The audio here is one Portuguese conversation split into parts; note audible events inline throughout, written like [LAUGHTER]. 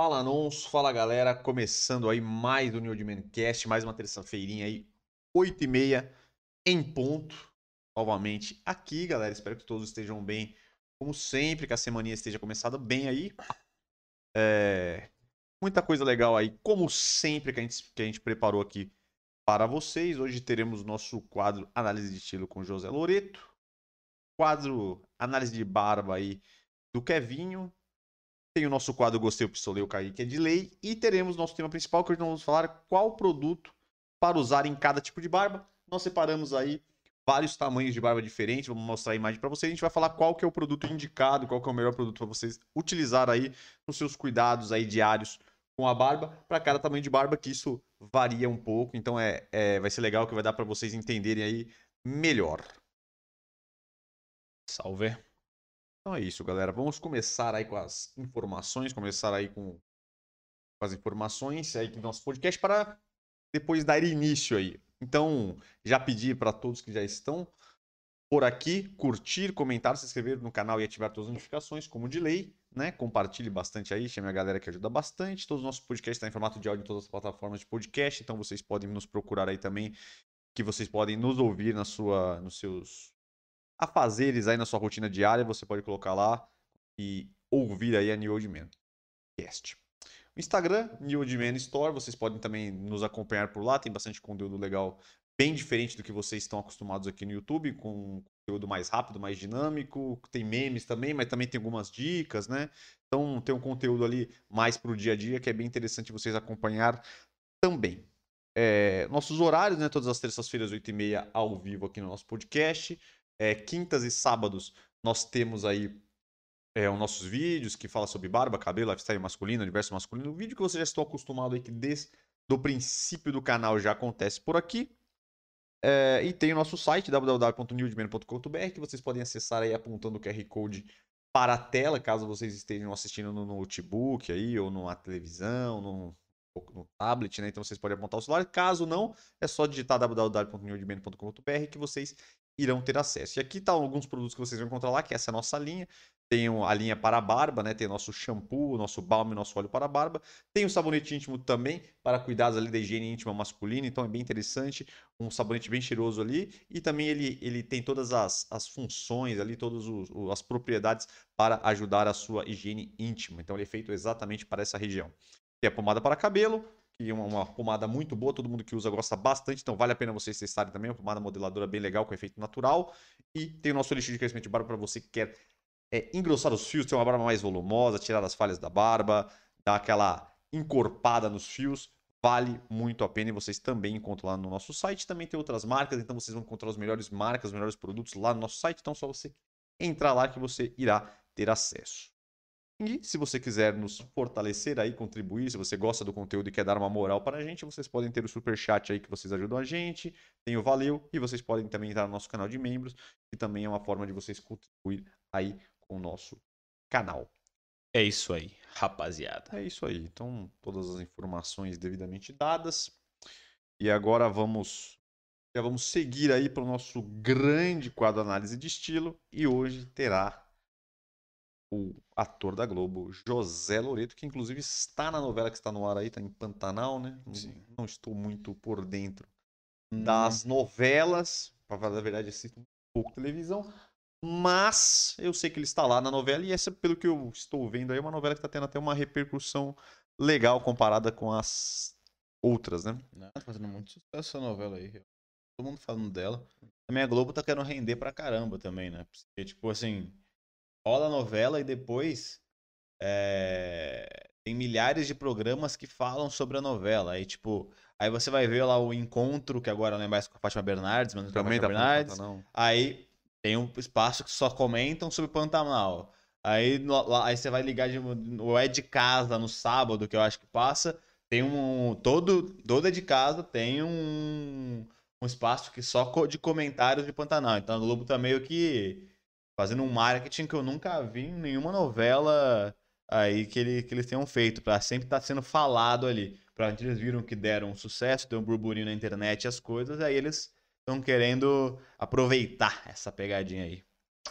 Fala Nonso, fala galera, começando aí mais do New Cast, mais uma terça-feirinha aí, 8 e meia em ponto, novamente aqui galera, espero que todos estejam bem, como sempre, que a semaninha esteja começada bem aí, é... muita coisa legal aí, como sempre que a, gente, que a gente preparou aqui para vocês, hoje teremos nosso quadro Análise de Estilo com José Loreto, quadro Análise de Barba aí do Kevinho, tem o nosso quadro Gostei, o Pistolei, o Kaique é de lei. E teremos nosso tema principal, que hoje nós vamos falar qual produto para usar em cada tipo de barba. Nós separamos aí vários tamanhos de barba diferentes, vamos mostrar a imagem para vocês. A gente vai falar qual que é o produto indicado, qual que é o melhor produto para vocês utilizar aí nos seus cuidados aí diários com a barba, para cada tamanho de barba, que isso varia um pouco. Então é, é vai ser legal que vai dar para vocês entenderem aí melhor. Salve. Então é isso, galera. Vamos começar aí com as informações, começar aí com, as informações aí do nosso podcast para depois dar início aí. Então, já pedi para todos que já estão por aqui curtir, comentar, se inscrever no canal e ativar todas as notificações, como de lei, né? Compartilhe bastante aí, chame a galera que ajuda bastante. Todos os nossos podcasts estão em formato de áudio em todas as plataformas de podcast, então vocês podem nos procurar aí também, que vocês podem nos ouvir na sua, nos seus afazeres aí na sua rotina diária, você pode colocar lá e ouvir aí a New Old Man Cast. O Instagram, New Old Man Store, vocês podem também nos acompanhar por lá, tem bastante conteúdo legal, bem diferente do que vocês estão acostumados aqui no YouTube, com conteúdo mais rápido, mais dinâmico, tem memes também, mas também tem algumas dicas, né? Então tem um conteúdo ali mais para o dia a dia que é bem interessante vocês acompanhar também. É, nossos horários, né? Todas as terças-feiras, 8h30, ao vivo aqui no nosso podcast. É, quintas e sábados nós temos aí é, os nossos vídeos que fala sobre barba, cabelo, lifestyle masculino, universo masculino. O vídeo que você já está acostumado aí que desde do princípio do canal já acontece por aqui. É, e tem o nosso site www.newdman.com.br que vocês podem acessar aí apontando o QR Code para a tela, caso vocês estejam assistindo no notebook aí ou numa televisão, no, no tablet, né? Então vocês podem apontar o celular. Caso não, é só digitar www.newdman.com.br que vocês irão ter acesso. E aqui estão tá alguns produtos que vocês vão encontrar lá, que essa é a nossa linha. Tem a linha para a barba, né? Tem o nosso shampoo, o nosso balm, o nosso óleo para a barba. Tem o sabonete íntimo também, para cuidados ali da higiene íntima masculina. Então é bem interessante. Um sabonete bem cheiroso ali. E também ele, ele tem todas as, as funções ali, todas os, as propriedades para ajudar a sua higiene íntima. Então ele é feito exatamente para essa região. Tem a pomada para cabelo, que é uma, uma, pomada muito boa, todo mundo que usa gosta bastante, então vale a pena vocês testarem também, uma pomada modeladora bem legal, com efeito natural. E tem o nosso lixo de crescimento de barba para você que quer é, engrossar os fios, ter uma barba mais volumosa, tirar as falhas da barba, dar aquela encorpada nos fios. Vale muito a pena e vocês também encontram lá no nosso site. Também tem outras marcas, então vocês vão encontrar as melhores marcas, os melhores produtos lá no nosso site. Então é só você entrar lá que você irá ter acesso. E se você quiser nos fortalecer aí, contribuir, se você gosta do conteúdo e quer dar uma moral para a gente, vocês podem ter o super chat aí que vocês ajudam a gente, tem o valeu e vocês podem também entrar no nosso canal de membros, que também é uma forma de vocês contribuir aí com o nosso canal. É isso aí, rapaziada. É isso aí. Então, todas as informações devidamente dadas. E agora vamos já vamos seguir aí para o nosso grande quadro análise de estilo e hoje terá o ator da Globo, José Loreto, que inclusive está na novela que está no ar aí, está em Pantanal, né? Sim. Não estou muito por dentro hum. das novelas, para falar a verdade, assisto pouco televisão, mas eu sei que ele está lá na novela e essa, pelo que eu estou vendo aí, é uma novela que está tendo até uma repercussão legal comparada com as outras, né? Não, tá fazendo muito sucesso essa novela aí. Todo mundo falando dela. Também a Globo tá querendo render pra caramba também, né? Porque, tipo assim, rola a novela e depois é, tem milhares de programas que falam sobre a novela. Aí, tipo, aí você vai ver lá o encontro, que agora não é mais com a Fátima Bernardes, mas também tá Bernardes. Não. Aí tem um espaço que só comentam sobre Pantanal. Aí, lá, aí você vai ligar de, o É de Casa no sábado, que eu acho que passa. Tem um. Todo, todo É de Casa tem um, um espaço que só de comentários de Pantanal. Então a Globo tá meio que fazendo um marketing que eu nunca vi em nenhuma novela aí que, ele, que eles tenham feito, para sempre estar tá sendo falado ali. Pra eles viram que deram um sucesso, deu um burburinho na internet as coisas, aí eles estão querendo aproveitar essa pegadinha aí.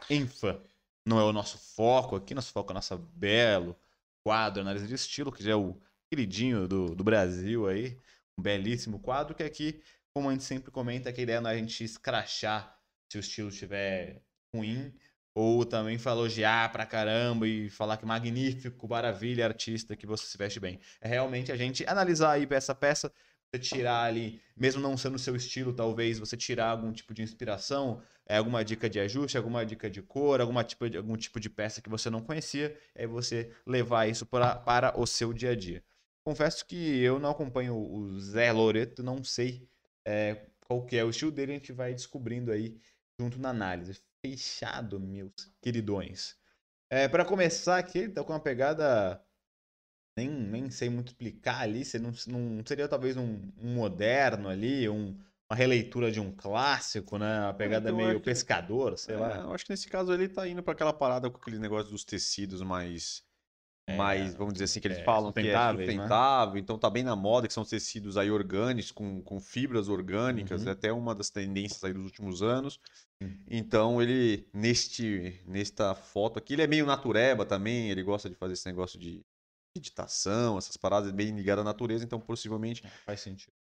Infa não é o nosso foco aqui, nosso foco é nossa belo quadro Análise de Estilo, que já é o queridinho do, do Brasil aí. Um belíssimo quadro, que aqui, como a gente sempre comenta, que a ideia não é a gente escrachar se o estilo estiver ruim, ou também elogiar pra caramba e falar que magnífico, maravilha, artista, que você se veste bem. É realmente a gente analisar aí peça a peça, você tirar ali, mesmo não sendo o seu estilo, talvez você tirar algum tipo de inspiração, é, alguma dica de ajuste, alguma dica de cor, alguma tipo de, algum tipo de peça que você não conhecia, e aí você levar isso pra, para o seu dia a dia. Confesso que eu não acompanho o Zé Loreto, não sei é, qual que é o estilo dele, a gente vai descobrindo aí junto na análise. Fechado, meus queridões. É, para começar aqui, ele tá com uma pegada nem, nem sei muito explicar ali, se não, não seria talvez um, um moderno ali, um, uma releitura de um clássico, né? Uma pegada Então, meio é que- pescador, sei É, lá. eu acho que nesse caso ele tá indo pra aquela parada com aquele negócio dos tecidos mais. É, mais, vamos dizer assim, que eles é, falam que é né? sustentável, então tá bem na moda, que são tecidos aí orgânicos, com, com fibras orgânicas, Uhum. é até uma das tendências aí dos últimos anos. Então ele, neste, nesta foto aqui, ele é meio natureba também, ele gosta de fazer esse negócio de meditação, essas paradas bem ligadas à natureza, então possivelmente Faz sentido.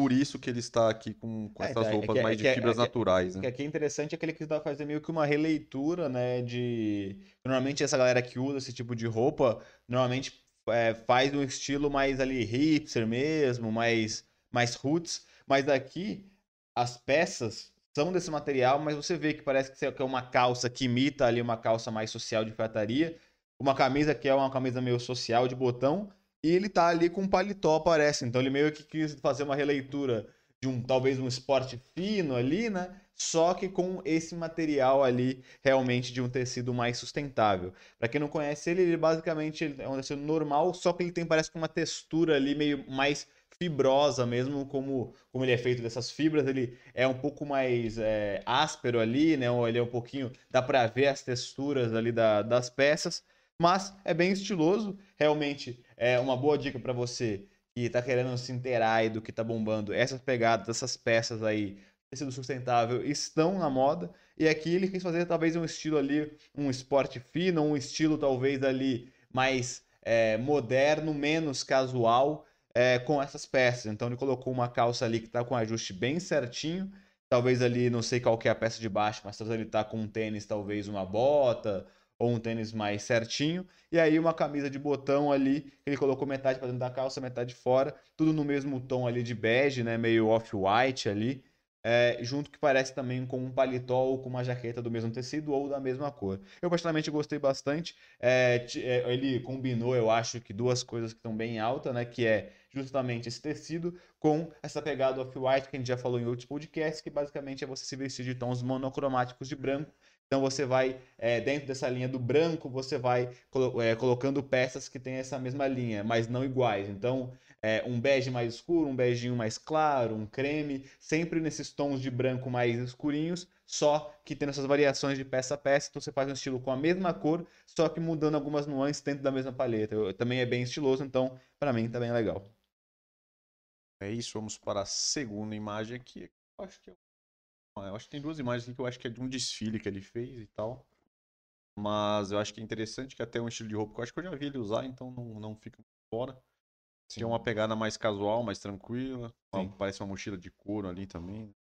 Por isso que ele está aqui com, com É, essas é roupas que- é mais que- de é fibras que- naturais, O né? que aqui é interessante é que ele quis dar- fazer meio que uma releitura, né, de... Normalmente essa galera que usa esse tipo de roupa, normalmente é, faz um estilo mais ali hipster mesmo, mais, mais roots, mas daqui as peças são desse material, mas você vê que parece que é uma calça que imita ali uma calça mais social de prataria, uma camisa que é uma camisa meio social de botão, e ele tá ali com um paletó, parece. Então ele meio que quis fazer uma releitura de um talvez um esporte fino ali, né? Só que com esse material ali realmente de um tecido mais sustentável. Para quem não conhece ele, ele basicamente é um tecido normal, só que ele tem parece que uma textura ali meio mais fibrosa mesmo, como, como ele é feito dessas fibras, ele é um pouco mais é, áspero ali, né? Ele é um pouquinho, dá para ver as texturas ali da- das peças, mas é bem estiloso, realmente é uma boa dica para você que tá querendo se inteirar aí do que tá bombando. Essas pegadas, essas peças aí, tecido sustentável, estão na moda. E aqui ele quis fazer talvez um estilo ali, um esporte fino, um estilo talvez ali mais é, moderno, menos casual, é, com essas peças. Então ele colocou uma calça ali que tá com ajuste bem certinho. Talvez ali, não sei qual que é a peça de baixo, mas talvez ele tá com um tênis, talvez uma bota, ou um tênis mais certinho. E aí uma camisa de botão ali, ele colocou metade para dentro da calça, metade fora, tudo no mesmo tom ali de bege, né, meio off-white ali, é, junto que parece também com um paletó ou com uma jaqueta do mesmo tecido ou da mesma cor. Eu particularmente gostei bastante, é, é, ele combinou, eu acho que duas coisas que estão bem alta, né, que é justamente esse tecido com essa pegada off-white que a gente já falou em outros podcasts, que basicamente é você se vestir de tons monocromáticos de branco então você vai, é, dentro dessa linha do branco, você vai colo- é, colocando peças que têm essa mesma linha, mas não iguais. Então, é, um bege mais escuro, um beijinho mais claro, um creme, sempre nesses tons de branco mais escurinhos, só que tendo essas variações de peça a peça, então você faz um estilo com a mesma cor, só que mudando algumas nuances dentro da mesma paleta. Eu- também é bem estiloso, então, para mim, tá bem legal. É isso, vamos para a segunda imagem aqui. Eu acho que, é- eu acho que tem duas imagens aqui que eu acho que é de um desfile que ele fez e tal. Mas eu acho que é interessante que até é um estilo de roupa que eu acho que eu já vi ele usar, então não, não fica fora. Que é uma pegada mais casual, mais tranquila. uma- parece uma mochila de couro ali também.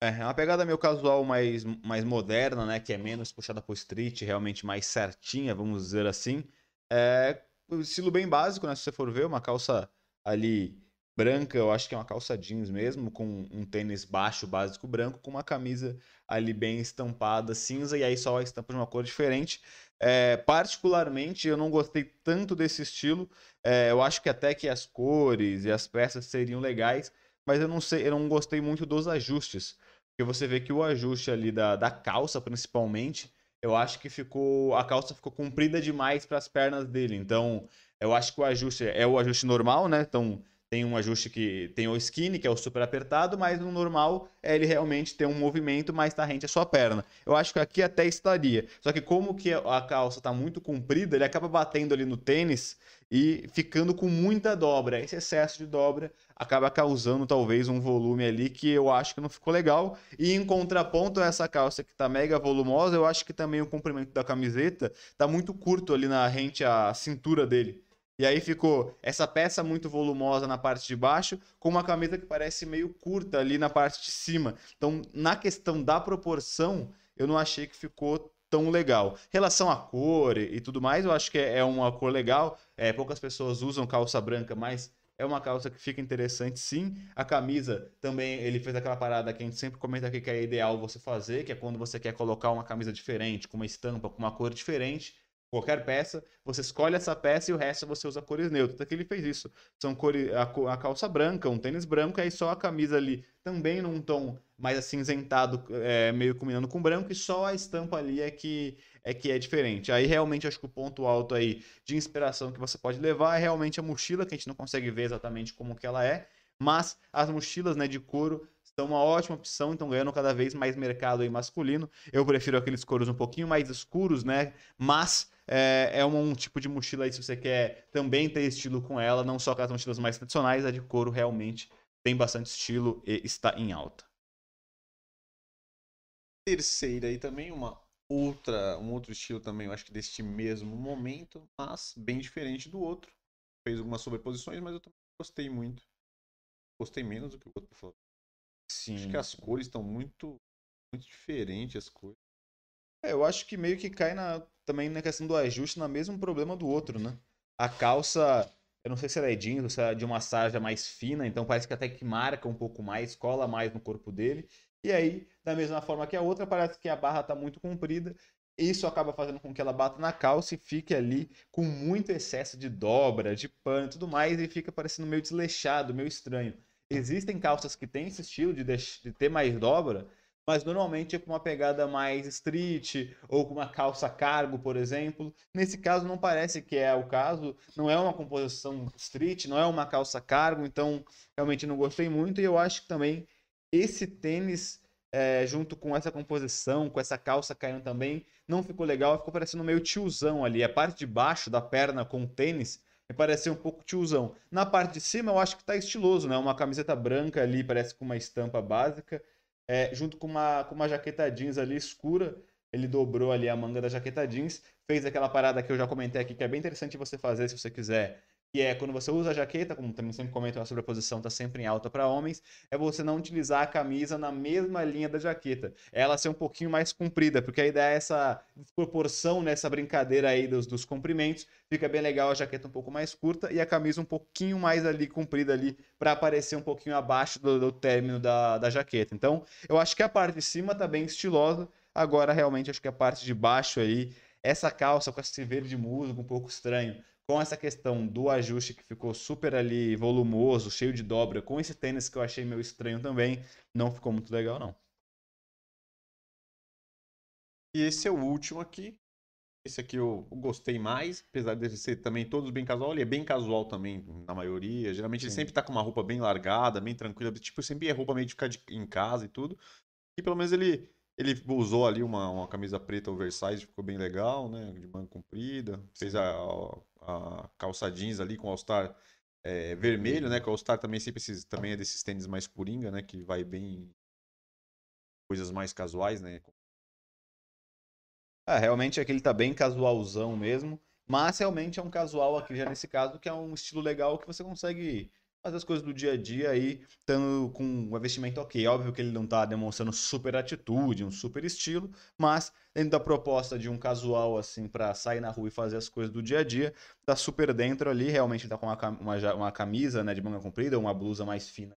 É, é uma pegada meio casual, mais, mais moderna, né? Que é menos puxada pro street, realmente mais certinha, vamos dizer assim. É um estilo bem básico, né? Se você for ver, uma calça ali branca, eu acho que é uma calça jeans mesmo, com um tênis baixo básico branco, com uma camisa ali bem estampada cinza, e aí só a estampa de uma cor diferente. É, particularmente, eu não gostei tanto desse estilo. É, eu acho que até que as cores e as peças seriam legais, mas eu não sei, eu não gostei muito dos ajustes. Porque você vê que o ajuste ali da, da calça, principalmente, eu acho que ficou. A calça ficou comprida demais para as pernas dele. Então, eu acho que o ajuste é o ajuste normal, né? Então, tem um ajuste que tem o skinny, que é o super apertado, mas no normal é ele realmente ter um movimento mais tá rente à sua perna. Eu acho que aqui até estaria. Só que como que a calça tá muito comprida, ele acaba batendo ali no tênis e ficando com muita dobra. Esse excesso de dobra acaba causando talvez um volume ali que eu acho que não ficou legal. E em contraponto a essa calça que tá mega volumosa, eu acho que também o comprimento da camiseta tá muito curto ali na rente à cintura dele. E aí ficou essa peça muito volumosa na parte de baixo, com uma camisa que parece meio curta ali na parte de cima. Então, na questão da proporção, eu não achei que ficou tão legal. Relação à cor e tudo mais, eu acho que é uma cor legal. É, poucas pessoas usam calça branca, mas é uma calça que fica interessante sim. A camisa também, ele fez aquela parada que a gente sempre comenta aqui que é ideal você fazer, que é quando você quer colocar uma camisa diferente, com uma estampa, com uma cor diferente qualquer peça, você escolhe essa peça e o resto você usa cores neutras. Aqui ele fez isso. São cores, a, a, calça branca, um tênis branco, aí só a camisa ali também num tom mais acinzentado, é, meio combinando com branco, e só a estampa ali é que é que é diferente. Aí realmente acho que o ponto alto aí de inspiração que você pode levar é realmente a mochila, que a gente não consegue ver exatamente como que ela é, mas as mochilas né, de couro são uma ótima opção, então ganhando cada vez mais mercado aí masculino. Eu prefiro aqueles couros um pouquinho mais escuros, né? Mas é, é um, um, tipo de mochila aí se você quer também ter estilo com ela, não só aquelas mochilas mais tradicionais, a de couro realmente tem bastante estilo e está em alta. Terceira aí também, uma outra, um outro estilo também, eu acho que deste mesmo momento, mas bem diferente do outro. Fez algumas sobreposições, mas eu também gostei muito. Gostei menos do que o outro falou. Sim. Acho que as cores estão muito, muito diferentes as cores. É, eu acho que meio que cai na, também na questão do ajuste, no mesmo problema do outro, né? A calça, eu não sei se ela é jeans ou se ela é de uma sarja mais fina, então parece que até que marca um pouco mais, cola mais no corpo dele. E aí, da mesma forma que a outra, parece que a barra está muito comprida. Isso acaba fazendo com que ela bata na calça e fique ali com muito excesso de dobra, de pano e tudo mais, e fica parecendo meio desleixado, meio estranho. Existem calças que têm esse estilo de, de ter mais dobra, mas normalmente é com uma pegada mais street ou com uma calça cargo, por exemplo. Nesse caso não parece que é o caso, não é uma composição street, não é uma calça cargo, então realmente não gostei muito e eu acho que também esse tênis é, junto com essa composição, com essa calça caindo também, não ficou legal, ficou parecendo meio tiozão ali. A parte de baixo da perna com o tênis me pareceu um pouco tiozão. Na parte de cima eu acho que tá estiloso, né? Uma camiseta branca ali, parece com uma estampa básica é, junto com uma, com uma jaqueta jeans ali escura. Ele dobrou ali a manga da jaqueta jeans, fez aquela parada que eu já comentei aqui, que é bem interessante você fazer se você quiser que é quando você usa a jaqueta, como também sempre comento, a sobreposição está sempre em alta para homens, é você não utilizar a camisa na mesma linha da jaqueta. Ela ser um pouquinho mais comprida, porque a ideia é essa desproporção nessa brincadeira aí dos, dos comprimentos. Fica bem legal a jaqueta um pouco mais curta e a camisa um pouquinho mais ali comprida ali para aparecer um pouquinho abaixo do, do término da, da jaqueta. Então, eu acho que a parte de cima tá bem estilosa. Agora, realmente, acho que a parte de baixo aí, essa calça com esse verde musgo um pouco estranho, com essa questão do ajuste que ficou super ali volumoso, cheio de dobra, com esse tênis que eu achei meio estranho também, não ficou muito legal não. E esse é o último aqui. Esse aqui eu gostei mais, apesar de ser também todos bem casual. Ele é bem casual também, na maioria. Geralmente Sim. ele sempre tá com uma roupa bem largada, bem tranquila. Tipo, sempre é roupa meio de ficar de, em casa e tudo. E pelo menos ele ele usou ali uma, uma camisa preta oversize, ficou bem legal, né? De manga comprida. Fez a, a, a calça jeans ali com All-Star é, vermelho, né? Que o All-Star também sempre esses, também é desses tênis mais coringa, né? Que vai bem coisas mais casuais, né? É, realmente aquele tá bem casualzão mesmo. Mas realmente é um casual aqui já nesse caso, que é um estilo legal que você consegue fazer as coisas do dia a dia aí, estando com um investimento ok. Óbvio que ele não está demonstrando super atitude, um super estilo, mas dentro da proposta de um casual assim para sair na rua e fazer as coisas do dia a dia, tá super dentro ali, realmente tá com uma, uma, uma camisa né, de manga comprida, uma blusa mais fina,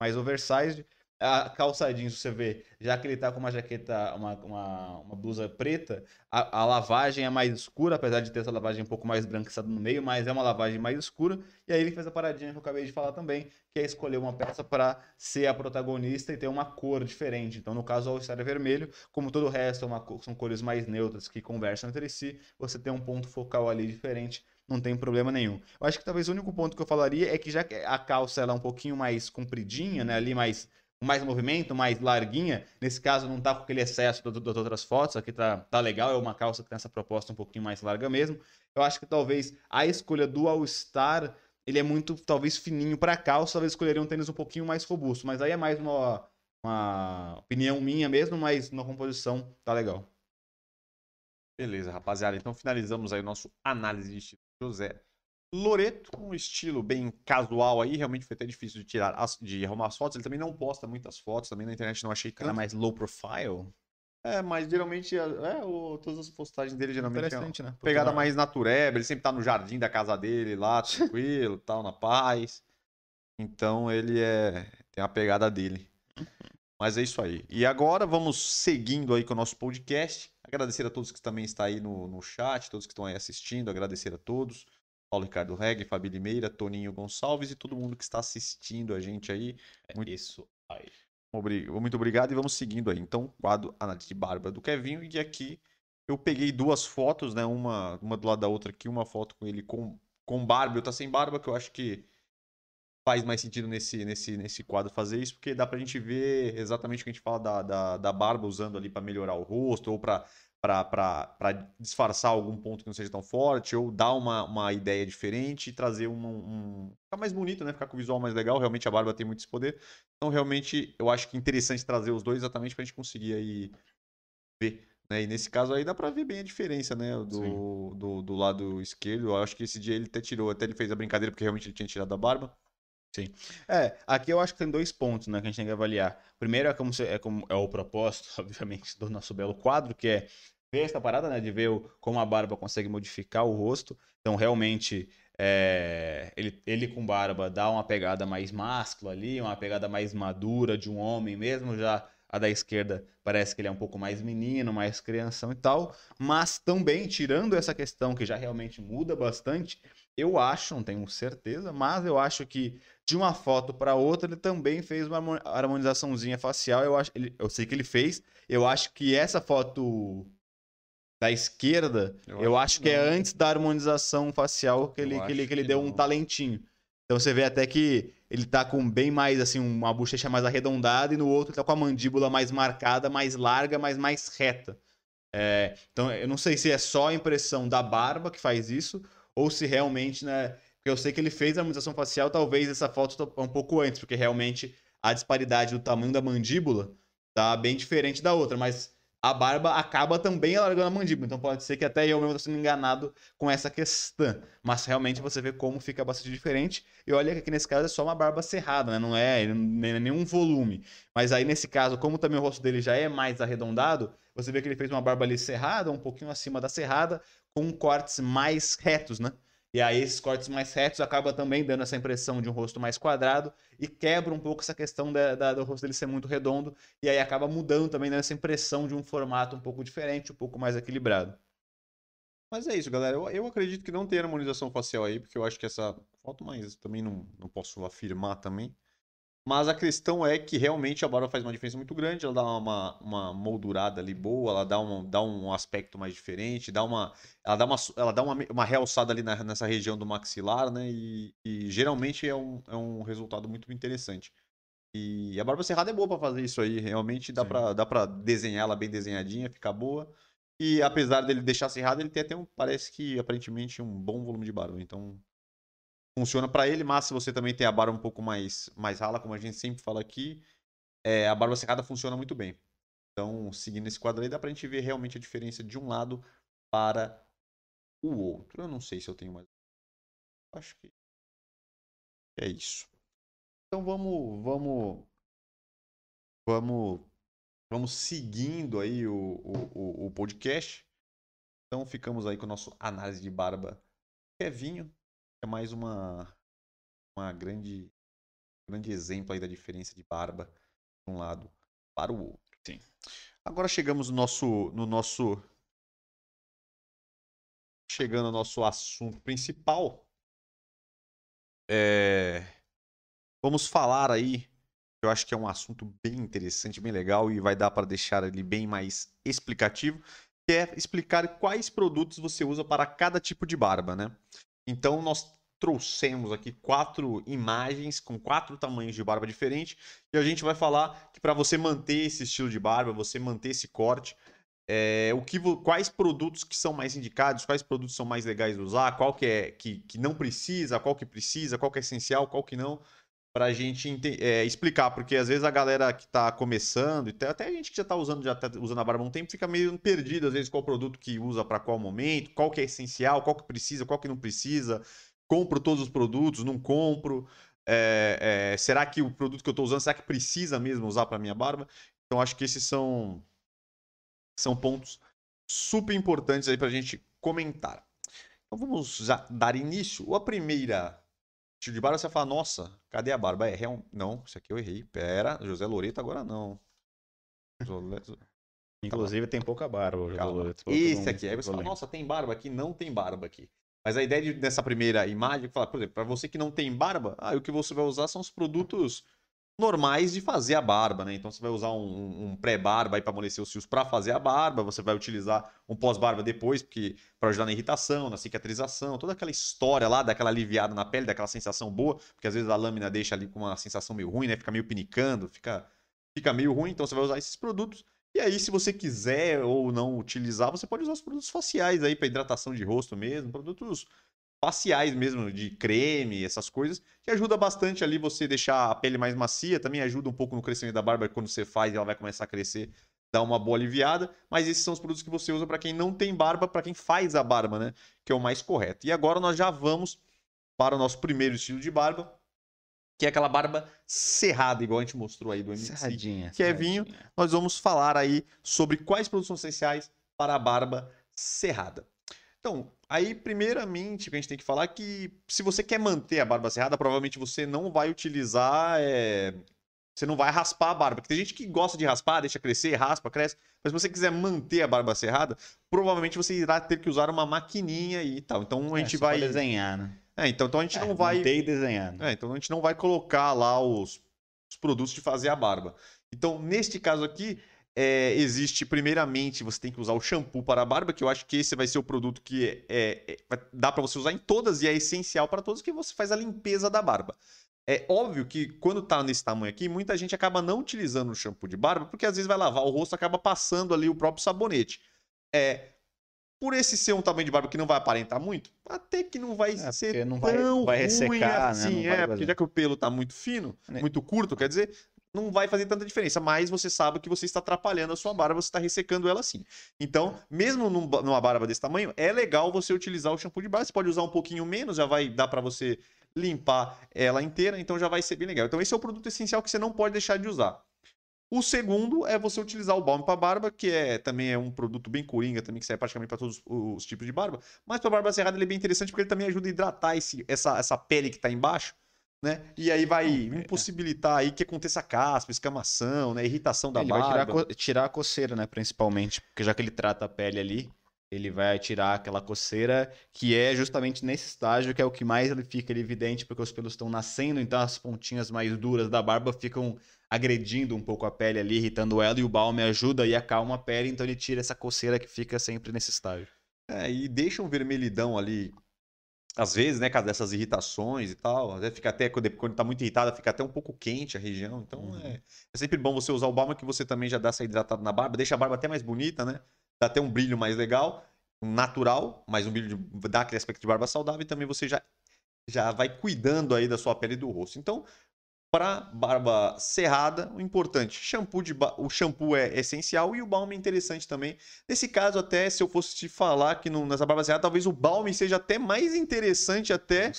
mais oversized, a calça jeans, você vê, já que ele tá com uma jaqueta, uma, uma, uma blusa preta, a, a, lavagem é mais escura, apesar de ter essa lavagem um pouco mais branquiçada no meio, mas é uma lavagem mais escura. E aí ele fez a paradinha que eu acabei de falar também, que é escolher uma peça para ser a protagonista e ter uma cor diferente. Então, no caso, o All-Star é vermelho, como todo o resto é uma, são cores mais neutras que conversam entre si, você tem um ponto focal ali diferente não tem problema nenhum. Eu acho que talvez o único ponto que eu falaria é que já que a calça ela é um pouquinho mais compridinha, né, ali mais mais movimento, mais larguinha. Nesse caso, não tá com aquele excesso das outras fotos. Aqui tá, tá legal, é uma calça que tem essa proposta um pouquinho mais larga mesmo. Eu acho que talvez a escolha do All Star ele é muito, talvez, fininho para calça, talvez escolheria um tênis um pouquinho mais robusto, mas aí é mais uma, uma opinião minha mesmo, mas na composição tá legal. Beleza, rapaziada. Então finalizamos aí o nosso análise de estilo José Loreto, um estilo bem casual aí. Realmente foi até difícil de tirar, as, de arrumar as fotos. Ele também não posta muitas fotos, também na internet não achei Cara mais low profile. É, mas geralmente, é, é, o, todas as postagens dele geralmente Interessante, é né? pegada mais natureba, ele sempre tá no jardim da casa dele lá, [LAUGHS] tranquilo, tal, na paz. Então ele é tem a pegada dele. Mas é isso aí. E agora vamos seguindo aí com o nosso podcast. Agradecer a todos que também estão aí no, no chat, todos que estão aí assistindo, agradecer a todos. Paulo Ricardo Reg, Fabi Limeira, Toninho Gonçalves e todo mundo que está assistindo a gente aí. É Muito... Isso aí. Muito obrigado e vamos seguindo aí. Então, quadro análise de barba do Kevinho. E aqui eu peguei duas fotos, né? Uma, uma do lado da outra aqui, uma foto com ele com, com barba e outra sem barba, que eu acho que faz mais sentido nesse, nesse, nesse quadro fazer isso, porque dá pra gente ver exatamente o que a gente fala da, da, da barba usando ali para melhorar o rosto ou para para disfarçar algum ponto que não seja tão forte, ou dar uma, uma ideia diferente e trazer um, um. ficar mais bonito, né? Ficar com o visual mais legal. Realmente a barba tem muito esse poder. Então, realmente, eu acho que é interessante trazer os dois exatamente pra gente conseguir aí ver. Né? E nesse caso aí dá pra ver bem a diferença, né? Do, do, do, lado esquerdo. Eu acho que esse dia ele até tirou, até ele fez a brincadeira, porque realmente ele tinha tirado a barba. Sim. É, aqui eu acho que tem dois pontos, né, que a gente tem que avaliar. Primeiro é como, se, é, como é o propósito, [LAUGHS] obviamente, do nosso belo quadro, que é ver essa parada, né, de ver o, como a barba consegue modificar o rosto. Então, realmente, é, ele, ele com barba dá uma pegada mais máscula ali, uma pegada mais madura de um homem mesmo, já a da esquerda parece que ele é um pouco mais menino, mais crianção e tal, mas também tirando essa questão que já realmente muda bastante, eu acho, não tenho certeza, mas eu acho que de uma foto para outra ele também fez uma harmonizaçãozinha facial. Eu acho, ele, eu sei que ele fez. Eu acho que essa foto da esquerda, eu, eu acho, que, que é antes da harmonização facial que ele, que ele, que ele deu não. um talentinho. Então você vê até que ele tá com bem mais, assim, uma bochecha mais arredondada e no outro ele tá com a mandíbula mais marcada, mais larga, mas mais reta. É, então eu não sei se é só a impressão da barba que faz isso ou se realmente, né? Porque eu sei que ele fez a harmonização facial, talvez essa foto tá um pouco antes, porque realmente a disparidade do tamanho da mandíbula tá bem diferente da outra, mas a barba acaba também alargando a mandíbula. Então pode ser que até eu mesmo estou sendo enganado com essa questão. Mas realmente você vê como fica bastante diferente. E olha que aqui nesse caso é só uma barba cerrada, né? Não é, nem é nenhum volume. Mas aí nesse caso, como também o rosto dele já é mais arredondado, você vê que ele fez uma barba ali cerrada, um pouquinho acima da cerrada, com cortes mais retos, né? E aí esses cortes mais retos acaba também dando essa impressão de um rosto mais quadrado e quebra um pouco essa questão da, da, do rosto dele ser muito redondo e aí acaba mudando também dando essa impressão de um formato um pouco diferente, um pouco mais equilibrado. Mas é isso, galera. Eu, eu acredito que não tem harmonização facial aí, porque eu acho que essa foto, mas também não, não posso afirmar também. Mas a questão é que realmente a barba faz uma diferença muito grande, ela dá uma, uma moldurada ali boa, ela dá um, dá um aspecto mais diferente, dá uma, ela dá uma, ela dá uma, uma realçada ali na, nessa região do maxilar, né? E, e, geralmente é um, é um resultado muito interessante. E a barba cerrada é boa para fazer isso aí, realmente dá para dá pra desenhar ela bem desenhadinha, ficar boa. E apesar dele deixar cerrado, ele tem até um, parece que aparentemente um bom volume de barba, então funciona para ele, mas se você também tem a barba um pouco mais, mais rala, como a gente sempre fala aqui, é, a barba secada funciona muito bem. Então, seguindo esse quadro aí, dá pra gente ver realmente a diferença de um lado para o outro. Eu não sei se eu tenho mais. Acho que é isso. Então vamos, vamos, vamos, vamos seguindo aí o, o, o podcast. Então ficamos aí com o nosso análise de barba Kevinho é mais uma, uma grande, grande exemplo aí da diferença de barba de um lado para o outro. Sim. Agora chegamos no nosso, no nosso chegando ao nosso assunto principal. É... Vamos falar aí, eu acho que é um assunto bem interessante, bem legal e vai dar para deixar ele bem mais explicativo, que é explicar quais produtos você usa para cada tipo de barba, né? Então nós trouxemos aqui quatro imagens com quatro tamanhos de barba diferentes e a gente vai falar que para você manter esse estilo de barba, você manter esse corte, é, o que, quais produtos que são mais indicados, quais produtos são mais legais de usar, qual que é que, que não precisa, qual que precisa, qual que é essencial, qual que não, para a gente é, explicar, porque às vezes a galera que está começando, e até a gente que já está usando, já tá usando a barba há um tempo, fica meio perdido às vezes qual produto que usa para qual momento, qual que é essencial, qual que precisa, qual que não precisa compro todos os produtos, não compro. É, é, será que o produto que eu estou usando, será que precisa mesmo usar para minha barba? Então acho que esses são, são pontos super importantes aí para a gente comentar. Então vamos já dar início. A primeira estilo de barba, você vai falar, nossa, cadê a barba? É, real... Não, isso aqui eu errei. Pera, José Loreto agora não. Inclusive tem pouca barba, José Loreto. Esse aqui. Aí você fala, nossa, tem barba aqui? Não tem barba aqui. Mas a ideia de, dessa primeira imagem é falar, por exemplo, para você que não tem barba, ah, o que você vai usar são os produtos normais de fazer a barba, né? Então você vai usar um, um pré-barba para amolecer os fios para fazer a barba, você vai utilizar um pós-barba depois, porque para ajudar na irritação, na cicatrização, toda aquela história lá, daquela aliviada na pele, daquela sensação boa, porque às vezes a lâmina deixa ali com uma sensação meio ruim, né? Fica meio pinicando, fica, fica meio ruim, então você vai usar esses produtos e aí, se você quiser ou não utilizar, você pode usar os produtos faciais aí para hidratação de rosto mesmo, produtos faciais mesmo, de creme, essas coisas, que ajuda bastante ali você deixar a pele mais macia, também ajuda um pouco no crescimento da barba quando você faz, ela vai começar a crescer, dá uma boa aliviada, mas esses são os produtos que você usa para quem não tem barba, para quem faz a barba, né, que é o mais correto. E agora nós já vamos para o nosso primeiro estilo de barba, que é aquela barba cerrada, igual a gente mostrou aí do MC. Serradinha. Que é vinho. Nós vamos falar aí sobre quais produtos são essenciais para a barba cerrada. Então, aí, primeiramente, o que a gente tem que falar é que se você quer manter a barba cerrada, provavelmente você não vai utilizar. É... Você não vai raspar a barba. Porque tem gente que gosta de raspar, deixa crescer, raspa, cresce. Mas se você quiser manter a barba cerrada, provavelmente você irá ter que usar uma maquininha e tal. Então a é, gente vai. desenhar, né? É, então, então a gente é, não vai. E desenhar. É, então a gente não vai colocar lá os, os produtos de fazer a barba. Então, neste caso aqui, é, existe, primeiramente, você tem que usar o shampoo para a barba, que eu acho que esse vai ser o produto que é, é, é dá para você usar em todas e é essencial para todos, que você faz a limpeza da barba. É óbvio que quando tá nesse tamanho aqui, muita gente acaba não utilizando o shampoo de barba, porque às vezes vai lavar o rosto, acaba passando ali o próprio sabonete. É, por esse ser um tamanho de barba que não vai aparentar muito, até que não vai é, ser não vai, tão vai ressecar, assim. Né? é, porque já que o pelo tá muito fino, né? muito curto, quer dizer, não vai fazer tanta diferença, mas você sabe que você está atrapalhando a sua barba, você está ressecando ela assim. Então, mesmo num, numa barba desse tamanho, é legal você utilizar o shampoo de barba. Você pode usar um pouquinho menos, já vai dar para você limpar ela inteira, então já vai ser bem legal. Então, esse é o produto essencial que você não pode deixar de usar. O segundo é você utilizar o balme para barba, que é também é um produto bem coringa, também que serve praticamente para todos os tipos de barba. Mas para barba cerrada ele é bem interessante porque ele também ajuda a hidratar esse, essa, essa pele que está embaixo, né? E aí vai é. impossibilitar aí que aconteça caspa, escamação, né? Irritação da ele barba. Vai tirar, tirar a coceira, né? Principalmente, porque já que ele trata a pele ali, ele vai tirar aquela coceira que é justamente nesse estágio que é o que mais ele fica evidente porque os pelos estão nascendo, então as pontinhas mais duras da barba ficam agredindo um pouco a pele ali, irritando ela, e o balme ajuda e acalma a pele, então ele tira essa coceira que fica sempre nesse estágio. É, e deixa um vermelhidão ali, às vezes, né, caso dessas irritações e tal, às vezes fica até, quando tá muito irritada, fica até um pouco quente a região, então uhum. é, é, sempre bom você usar o balme que você também já dá essa hidratada na barba, deixa a barba até mais bonita, né, dá até um brilho mais legal, natural, mas um brilho, de, dá aquele aspecto de barba saudável e também você já já vai cuidando aí da sua pele e do rosto. Então, para barba cerrada, o importante, shampoo de o shampoo é essencial e o balme é interessante também. Nesse caso, até se eu fosse te falar que no, nessa barba cerrada, talvez o balme seja até mais interessante até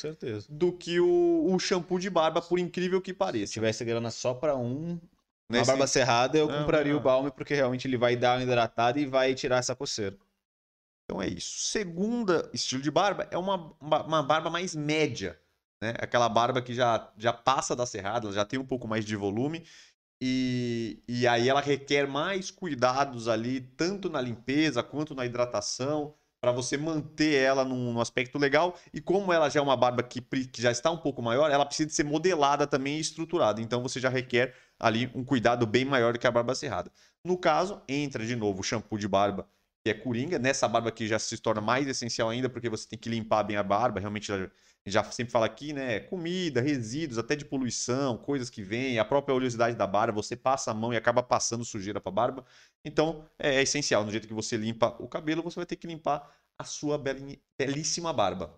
do que o, o shampoo de barba, por incrível que pareça. Se tivesse grana só para um, Nesse... barba cerrada, eu não, compraria não. o balme porque realmente ele vai dar uma hidratada e vai tirar essa coceira. Então é isso. Segunda estilo de barba é uma, uma barba mais média né? Aquela barba que já, já passa da cerrada, ela já tem um pouco mais de volume. E, e aí ela requer mais cuidados ali, tanto na limpeza quanto na hidratação, para você manter ela num, num, aspecto legal. E como ela já é uma barba que, que já está um pouco maior, ela precisa ser modelada também e estruturada. Então você já requer ali um cuidado bem maior do que a barba cerrada. No caso, entra de novo o shampoo de barba, é coringa. Nessa barba aqui já se torna mais essencial ainda, porque você tem que limpar bem a barba. Realmente, gente já sempre fala aqui, né? Comida, resíduos, até de poluição, coisas que vêm, a própria oleosidade da barba, você passa a mão e acaba passando sujeira para a barba. Então, é, é essencial. No jeito que você limpa o cabelo, você vai ter que limpar a sua belíssima barba.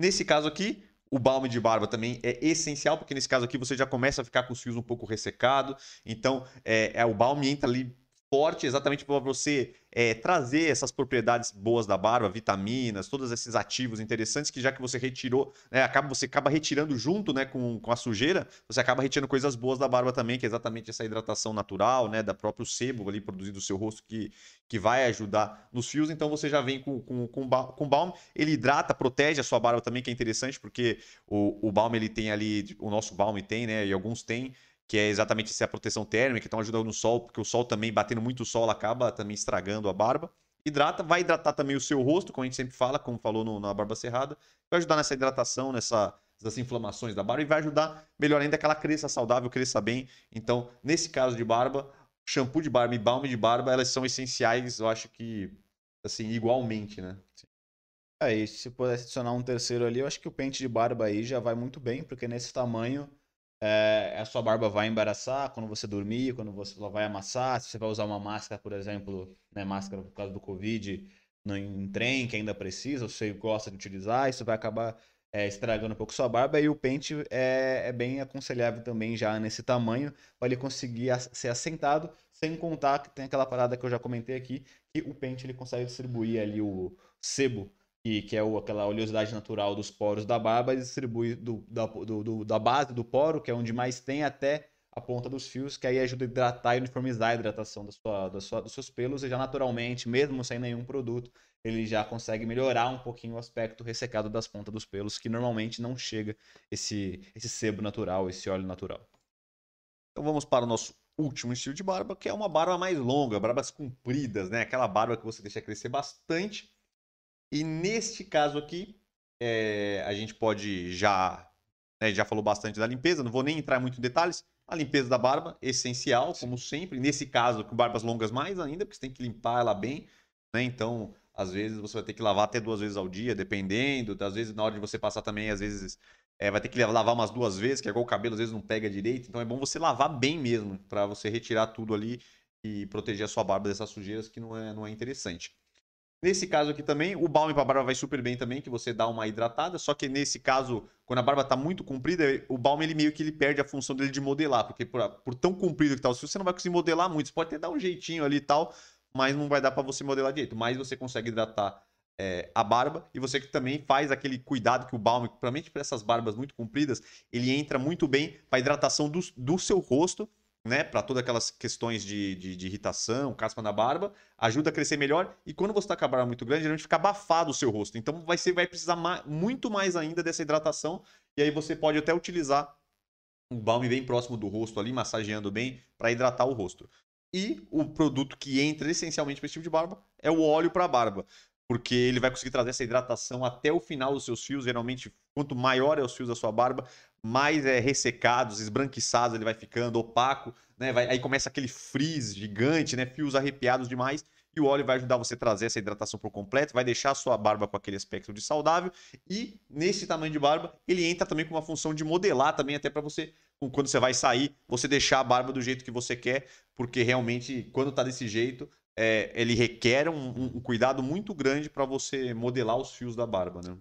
Nesse caso aqui, o balme de barba também é essencial, porque nesse caso aqui você já começa a ficar com os fios um pouco ressecado. Então, é, é o balme entra ali forte exatamente para você é, trazer essas propriedades boas da barba, vitaminas, todos esses ativos interessantes que já que você retirou, né, acaba, você acaba retirando junto né, com, com a sujeira, você acaba retirando coisas boas da barba também, que é exatamente essa hidratação natural, né, da próprio sebo ali produzido do seu rosto que, que vai ajudar nos fios. Então você já vem com, com, com, com balm, ele hidrata, protege a sua barba também, que é interessante, porque o, o balm ele tem ali, o nosso balm tem, né, e alguns têm que é exatamente essa proteção térmica, então ajuda no sol, porque o sol também, batendo muito sol, acaba também estragando a barba. Hidrata, vai hidratar também o seu rosto, como a gente sempre fala, como falou no, na barba cerrada. Vai ajudar nessa hidratação, nessa, nessas inflamações da barba e vai ajudar melhor ainda que ela cresça saudável, cresça bem. Então, nesse caso de barba, shampoo de barba e balm de barba, elas são essenciais, eu acho que, assim, igualmente, né? Aí, se pudesse adicionar um terceiro ali, eu acho que o pente de barba aí já vai muito bem, porque nesse tamanho é, a sua barba vai embaraçar quando você dormir, quando você ela vai amassar, se você vai usar uma máscara, por exemplo, né, máscara por causa do Covid, no, em trem, que ainda precisa, você gosta de utilizar, isso vai acabar é, estragando um pouco sua barba, e o pente é, é bem aconselhável também já nesse tamanho, para ele conseguir ser assentado, sem contar que tem aquela parada que eu já comentei aqui, que o pente ele consegue distribuir ali o sebo que, que é o, aquela oleosidade natural dos poros da barba, distribui do, da, do, do, da base do poro, que é onde mais tem, até a ponta dos fios, que aí ajuda a hidratar e uniformizar a hidratação da sua, da sua, dos seus pelos, e já naturalmente, mesmo sem nenhum produto, ele já consegue melhorar um pouquinho o aspecto ressecado das pontas dos pelos, que normalmente não chega esse, esse sebo natural, esse óleo natural. Então vamos para o nosso último estilo de barba, que é uma barba mais longa, barbas compridas, né? Aquela barba que você deixa crescer bastante e neste caso aqui, é, a gente pode já. Né, já falou bastante da limpeza, não vou nem entrar muito em detalhes. A limpeza da barba, essencial, como sempre. Nesse caso, com barbas longas mais ainda, porque você tem que limpar ela bem. Né? Então, às vezes você vai ter que lavar até duas vezes ao dia, dependendo. Às vezes, na hora de você passar também, às vezes é, vai ter que lavar umas duas vezes, que é igual o cabelo às vezes não pega direito. Então é bom você lavar bem mesmo, para você retirar tudo ali e proteger a sua barba dessas sujeiras que não é, não é interessante. Nesse caso aqui também, o balme para barba vai super bem também, que você dá uma hidratada, só que nesse caso, quando a barba está muito comprida, o balme ele meio que ele perde a função dele de modelar, porque por, por tão comprido que tá fio, você não vai conseguir modelar muito, você pode até dar um jeitinho ali e tal, mas não vai dar para você modelar direito, mas você consegue hidratar é, a barba e você que também faz aquele cuidado que o balme, principalmente para essas barbas muito compridas, ele entra muito bem para hidratação do, do seu rosto né, para todas aquelas questões de, de, de, irritação, caspa na barba, ajuda a crescer melhor. E quando você está com a barba muito grande, geralmente fica abafado o seu rosto. Então vai, ser, vai precisar mais, muito mais ainda dessa hidratação. E aí você pode até utilizar um balme bem próximo do rosto ali, massageando bem, para hidratar o rosto. E o produto que entra essencialmente para esse tipo de barba é o óleo para barba. Porque ele vai conseguir trazer essa hidratação até o final dos seus fios. Geralmente, quanto maior é os fios da sua barba, mais é, ressecados, esbranquiçados ele vai ficando, opaco, né? Vai, aí começa aquele frizz gigante, né? Fios arrepiados demais. E o óleo vai ajudar você a trazer essa hidratação por completo, vai deixar a sua barba com aquele aspecto de saudável. E nesse tamanho de barba, ele entra também com uma função de modelar também, até para você, quando você vai sair, você deixar a barba do jeito que você quer, porque realmente, quando tá desse jeito, é, ele requer um, um, cuidado muito grande para você modelar os fios da barba, né?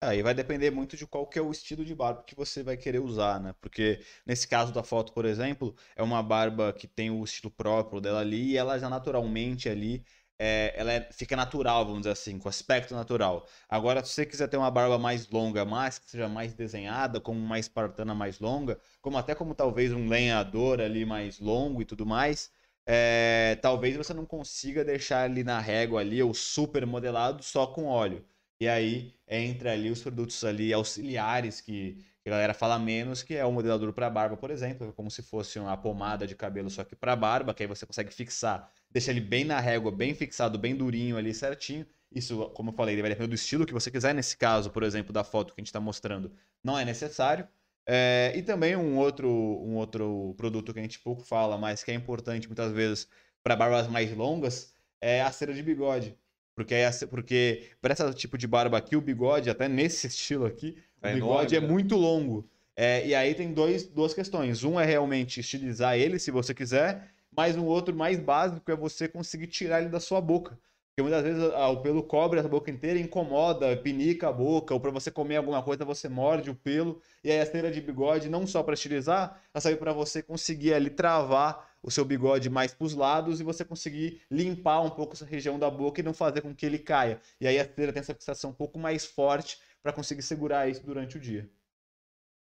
Aí vai depender muito de qual que é o estilo de barba que você vai querer usar, né? Porque nesse caso da foto, por exemplo, é uma barba que tem o estilo próprio dela ali e ela já naturalmente ali é, ela é, fica natural, vamos dizer assim, com aspecto natural. Agora, se você quiser ter uma barba mais longa, mais que seja mais desenhada, como uma espartana mais longa, como até como talvez um lenhador ali mais longo e tudo mais, é, talvez você não consiga deixar ali na régua ali o super modelado só com óleo. E aí entra ali os produtos ali auxiliares que, que a galera fala menos, que é o modelador para barba, por exemplo, é como se fosse uma pomada de cabelo só que para barba, que aí você consegue fixar, deixa ele bem na régua, bem fixado, bem durinho ali certinho. Isso, como eu falei, vai depender do estilo que você quiser. Nesse caso, por exemplo, da foto que a gente está mostrando, não é necessário. É, e também um outro, um outro produto que a gente pouco fala, mas que é importante muitas vezes para barbas mais longas, é a cera de bigode. Porque, é porque para esse tipo de barba aqui, o bigode, até nesse [LAUGHS] estilo aqui, É o bigode enorme, é né? muito longo. É, e aí tem dois, duas questões. Um é realmente estilizar ele, se você quiser, mas um outro mais básico é você conseguir tirar ele da sua boca. Porque muitas vezes o pelo cobre a boca inteira, incomoda, pinica a boca, ou para você comer alguma coisa você morde o pelo. E aí a cera de bigode, não só para estilizar, ela serve para você conseguir ali travar o seu bigode mais para os lados e você conseguir limpar um pouco essa região da boca e não fazer com que ele caia. E aí a cera tem essa fixação um pouco mais forte para conseguir segurar isso durante o dia.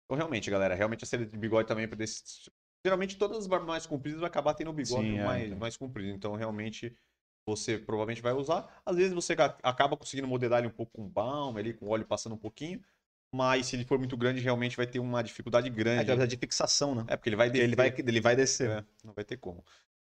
Então, realmente, galera, realmente a cera de bigode também é pra desse... Geralmente todas as barbas mais compridas vai acabar tendo o bigode Sim, é, mais, então. mais comprido. Então, realmente, você provavelmente vai usar. Às vezes você acaba conseguindo modelar ele um pouco com balm, ali, com óleo passando um pouquinho. Mas se ele for muito grande, realmente vai ter uma dificuldade É grande. aquela de fixação, né? É, porque ele vai Ele vai, descer. ele vai descer. É, não vai ter como.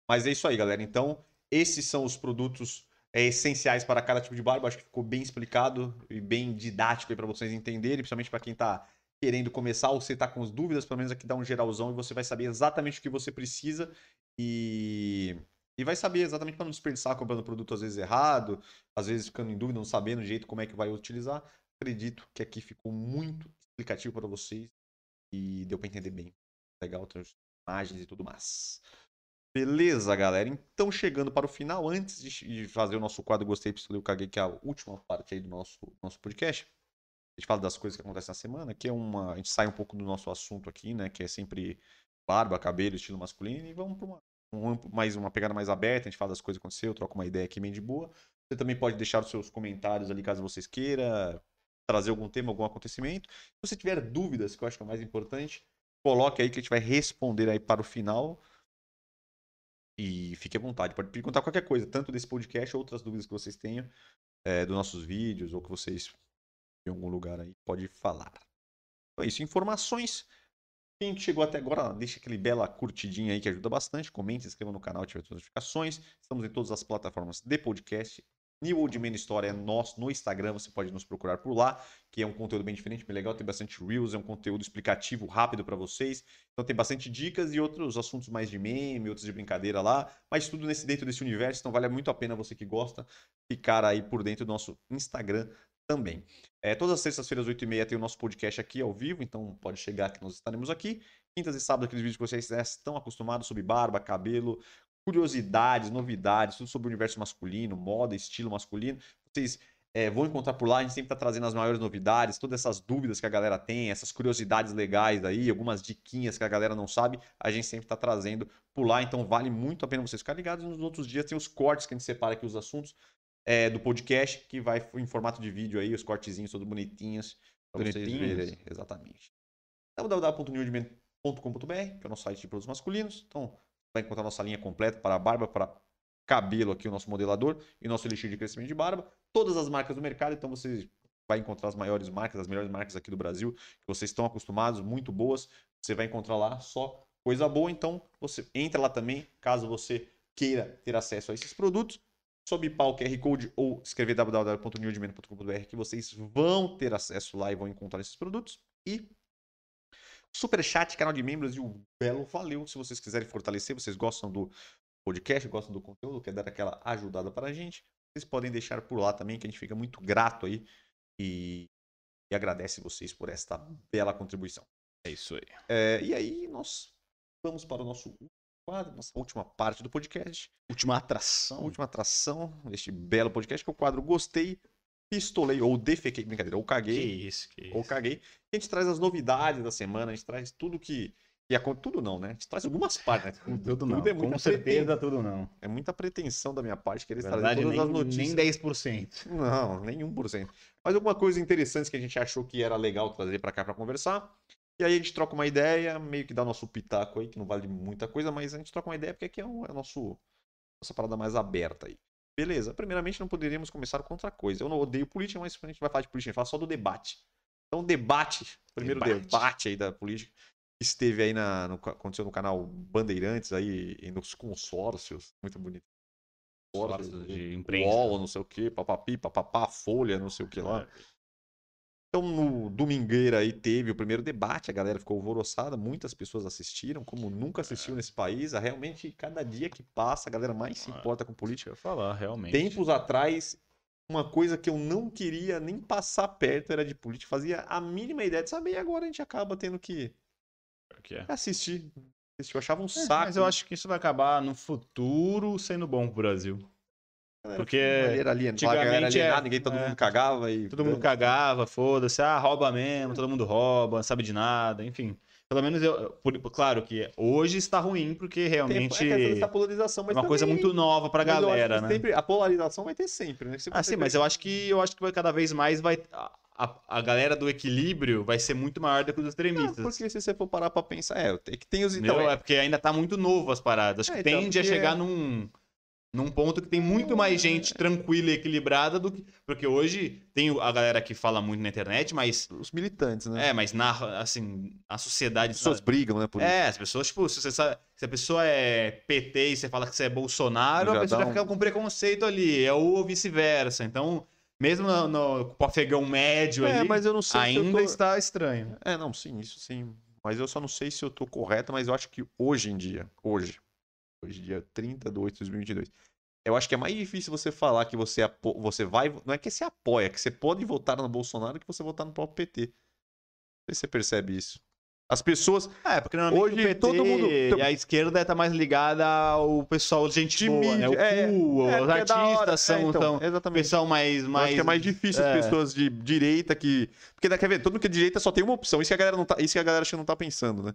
Mas é isso aí, galera. Então, esses são os produtos é, essenciais para cada tipo de barba. Acho que ficou bem explicado e bem didático aí para vocês entenderem, principalmente para quem está querendo começar ou você está com as dúvidas, pelo menos aqui dá um geralzão e você vai saber exatamente o que você precisa e, e vai saber exatamente para não desperdiçar comprando produto às vezes errado, às vezes ficando em dúvida, não sabendo o jeito como é que vai utilizar. Acredito que aqui ficou muito explicativo para vocês e deu para entender bem. Legal, imagens e tudo mais. Beleza, galera. Então, chegando para o final, antes de fazer o nosso quadro Gostei, Pistolei, eu caguei, que é a última parte aí do nosso, nosso podcast. A gente fala das coisas que acontecem na semana, que é uma. A gente sai um pouco do nosso assunto aqui, né? Que é sempre barba, cabelo, estilo masculino, e vamos para uma, um mais, uma pegada mais aberta. A gente fala das coisas que aconteceu, troca uma ideia aqui bem de boa. Você também pode deixar os seus comentários ali caso vocês queiram, trazer algum tema, algum acontecimento. Se você tiver dúvidas, que eu acho que é o mais importante, coloque aí que a gente vai responder aí para o final. E fique à vontade, pode perguntar qualquer coisa, tanto desse podcast ou outras dúvidas que vocês tenham, é, dos nossos vídeos ou que vocês em algum lugar aí, pode falar. Então é isso, informações. Quem chegou até agora, deixa aquele bela curtidinha aí que ajuda bastante. Comente, se inscreva no canal, ative as notificações. Estamos em todas as plataformas de podcast. New Old Man História é nosso no Instagram, você pode nos procurar por lá, que é um conteúdo bem diferente, bem legal, tem bastante Reels, é um conteúdo explicativo rápido para vocês. Então tem bastante dicas e outros assuntos mais de meme, outros de brincadeira lá, mas tudo nesse dentro desse universo, então vale muito a pena você que gosta ficar aí por dentro do nosso Instagram também. É, todas as sextas-feiras, 8h30, tem o nosso podcast aqui ao vivo, então pode chegar que nós estaremos aqui. Quintas e sábados, aqueles vídeos que vocês já estão acostumados sobre barba, cabelo, curiosidades, novidades, tudo sobre o universo masculino, moda, estilo masculino. Vocês é, vão encontrar por lá, a gente sempre está trazendo as maiores novidades, todas essas dúvidas que a galera tem, essas curiosidades legais aí, algumas diquinhas que a galera não sabe, a gente sempre está trazendo por lá, então vale muito a pena vocês ficarem ligados. Nos outros dias tem os cortes que a gente separa aqui os assuntos é, do podcast, que vai em formato de vídeo aí, os cortezinhos todos bonitinhos, para vocês verem aí. Exatamente. www.newdman.com.br, que é o nosso site de produtos masculinos. Então, vai encontrar nossa linha completa para barba, para cabelo aqui, o nosso modelador e nosso elixir de crescimento de barba. Todas as marcas do mercado, então você vai encontrar as maiores marcas, as melhores marcas aqui do Brasil, que vocês estão acostumados, muito boas. Você vai encontrar lá só coisa boa, então você entra lá também, caso você queira ter acesso a esses produtos. Só bipar o QR Code ou escrever www.newdman.com.br que vocês vão ter acesso lá e vão encontrar esses produtos. E Superchat, canal de membros e o belo valeu. Se vocês quiserem fortalecer, vocês gostam do podcast, gostam do conteúdo, quer dar aquela ajudada para a gente, vocês podem deixar por lá também, que a gente fica muito grato aí e, e agradece vocês por esta bela contribuição. É isso aí. É, e aí nós vamos para o nosso quadro, nossa última parte do podcast, Última atração. última atração deste belo podcast, que é o quadro Gostei, Pistolei, ou Defequei, brincadeira, ou Que Caguei, isso, que ou isso. caguei. A gente traz as novidades da semana, a gente traz tudo que. que acon- tudo não, né? A gente traz algumas partes, né? [LAUGHS] Tudo não. é muita Com certeza, preten- tudo não. É muita pretensão da minha parte querer trazer Verdade, todas nem, as notícias. nem 10%. Não, nem 1%. Mas alguma coisa interessante que a gente achou que era legal trazer pra cá pra conversar. E aí a gente troca uma ideia, meio que dá nosso pitaco aí, que não vale muita coisa, mas a gente troca uma ideia porque aqui é, o é nosso nossa parada mais aberta aí. Beleza, primeiramente não poderíamos começar com outra coisa. Eu não odeio política, mas a gente vai falar de política, a gente fala só do debate. Então, debate, primeiro Debate. debate, aí da política, esteve aí na, no, aconteceu no canal Bandeirantes aí, e nos consórcios, muito bonito. Consórcios de imprensa. UOL, não sei o que, papapi, papapá, Folha, não sei o que lá. Então, no Domingueira aí teve o primeiro debate, a galera ficou alvoroçada, muitas pessoas assistiram, como nunca assistiu nesse país. Realmente, cada dia que passa, a galera mais se É. importa com política. Eu falar, realmente. Tempos atrás, uma coisa que eu não queria nem passar perto era de política. Fazia a mínima ideia de saber e agora a gente acaba tendo que é. assistir. assistir. Eu achava um É, saco. mas eu acho que isso vai acabar no futuro sendo bom pro Brasil. Porque Era alienado, a galera antigamente é- alienada, ninguém, todo é. mundo cagava e... Todo mundo cagava, foda-se, ah, rouba mesmo, todo mundo rouba, não sabe de nada, enfim. Pelo menos eu. por- claro que hoje está ruim, porque Tem- realmente é questão é uma coisa também- muito nova acho galera, né? sempre- a polarização vai ter sempre, né? Se Ah, sim, mas eu acho que eu acho que vai cada vez mais vai. A, a, a galera do equilíbrio vai ser muito maior do que os Não, extremistas. porque se você for parar pra pensar, é, tem que tem os... Então, é porque ainda tá muito novo as paradas. Acho É, que então, tende a porque- chegar num, num ponto que tem muito mais gente tranquila e equilibrada do que. Porque hoje tem a galera que fala muito na internet, mas. os militantes, né? É, mas na, assim, a sociedade. As pessoas brigam, né, por isso. É, as pessoas, tipo, se, você sabe, se a pessoa é PT e você fala que você é Bolsonaro, Já a pessoa já um- fica com preconceito ali, é ou vice-versa. Então, mesmo no, no afegão médio É, ali, mas eu não sei se ainda tô- está estranho. É, não, sim, isso sim. Mas eu só não sei se eu tô correto, mas eu acho que hoje em dia, hoje, hoje dia 30 de 8 de 2022, eu acho que é mais difícil você falar que você, apo... você vai. Não é que você apoia, é que você pode votar no Bolsonaro que você votar no próprio PT. Não sei se você percebe isso. As pessoas. É, porque normalmente Hoje o PT todo mundo- e a esquerda tá mais ligada ao pessoal gente De boa, né? O mídia, é, cool, é, os é artistas são, É, então, pessoal mais... Eu mais acho que é mais difícil é. as pessoas de direita que. Porque, quer ver, todo mundo que é de direita só tem uma opção. Isso que a galera não tá, isso que a galera acho que não tá pensando, né?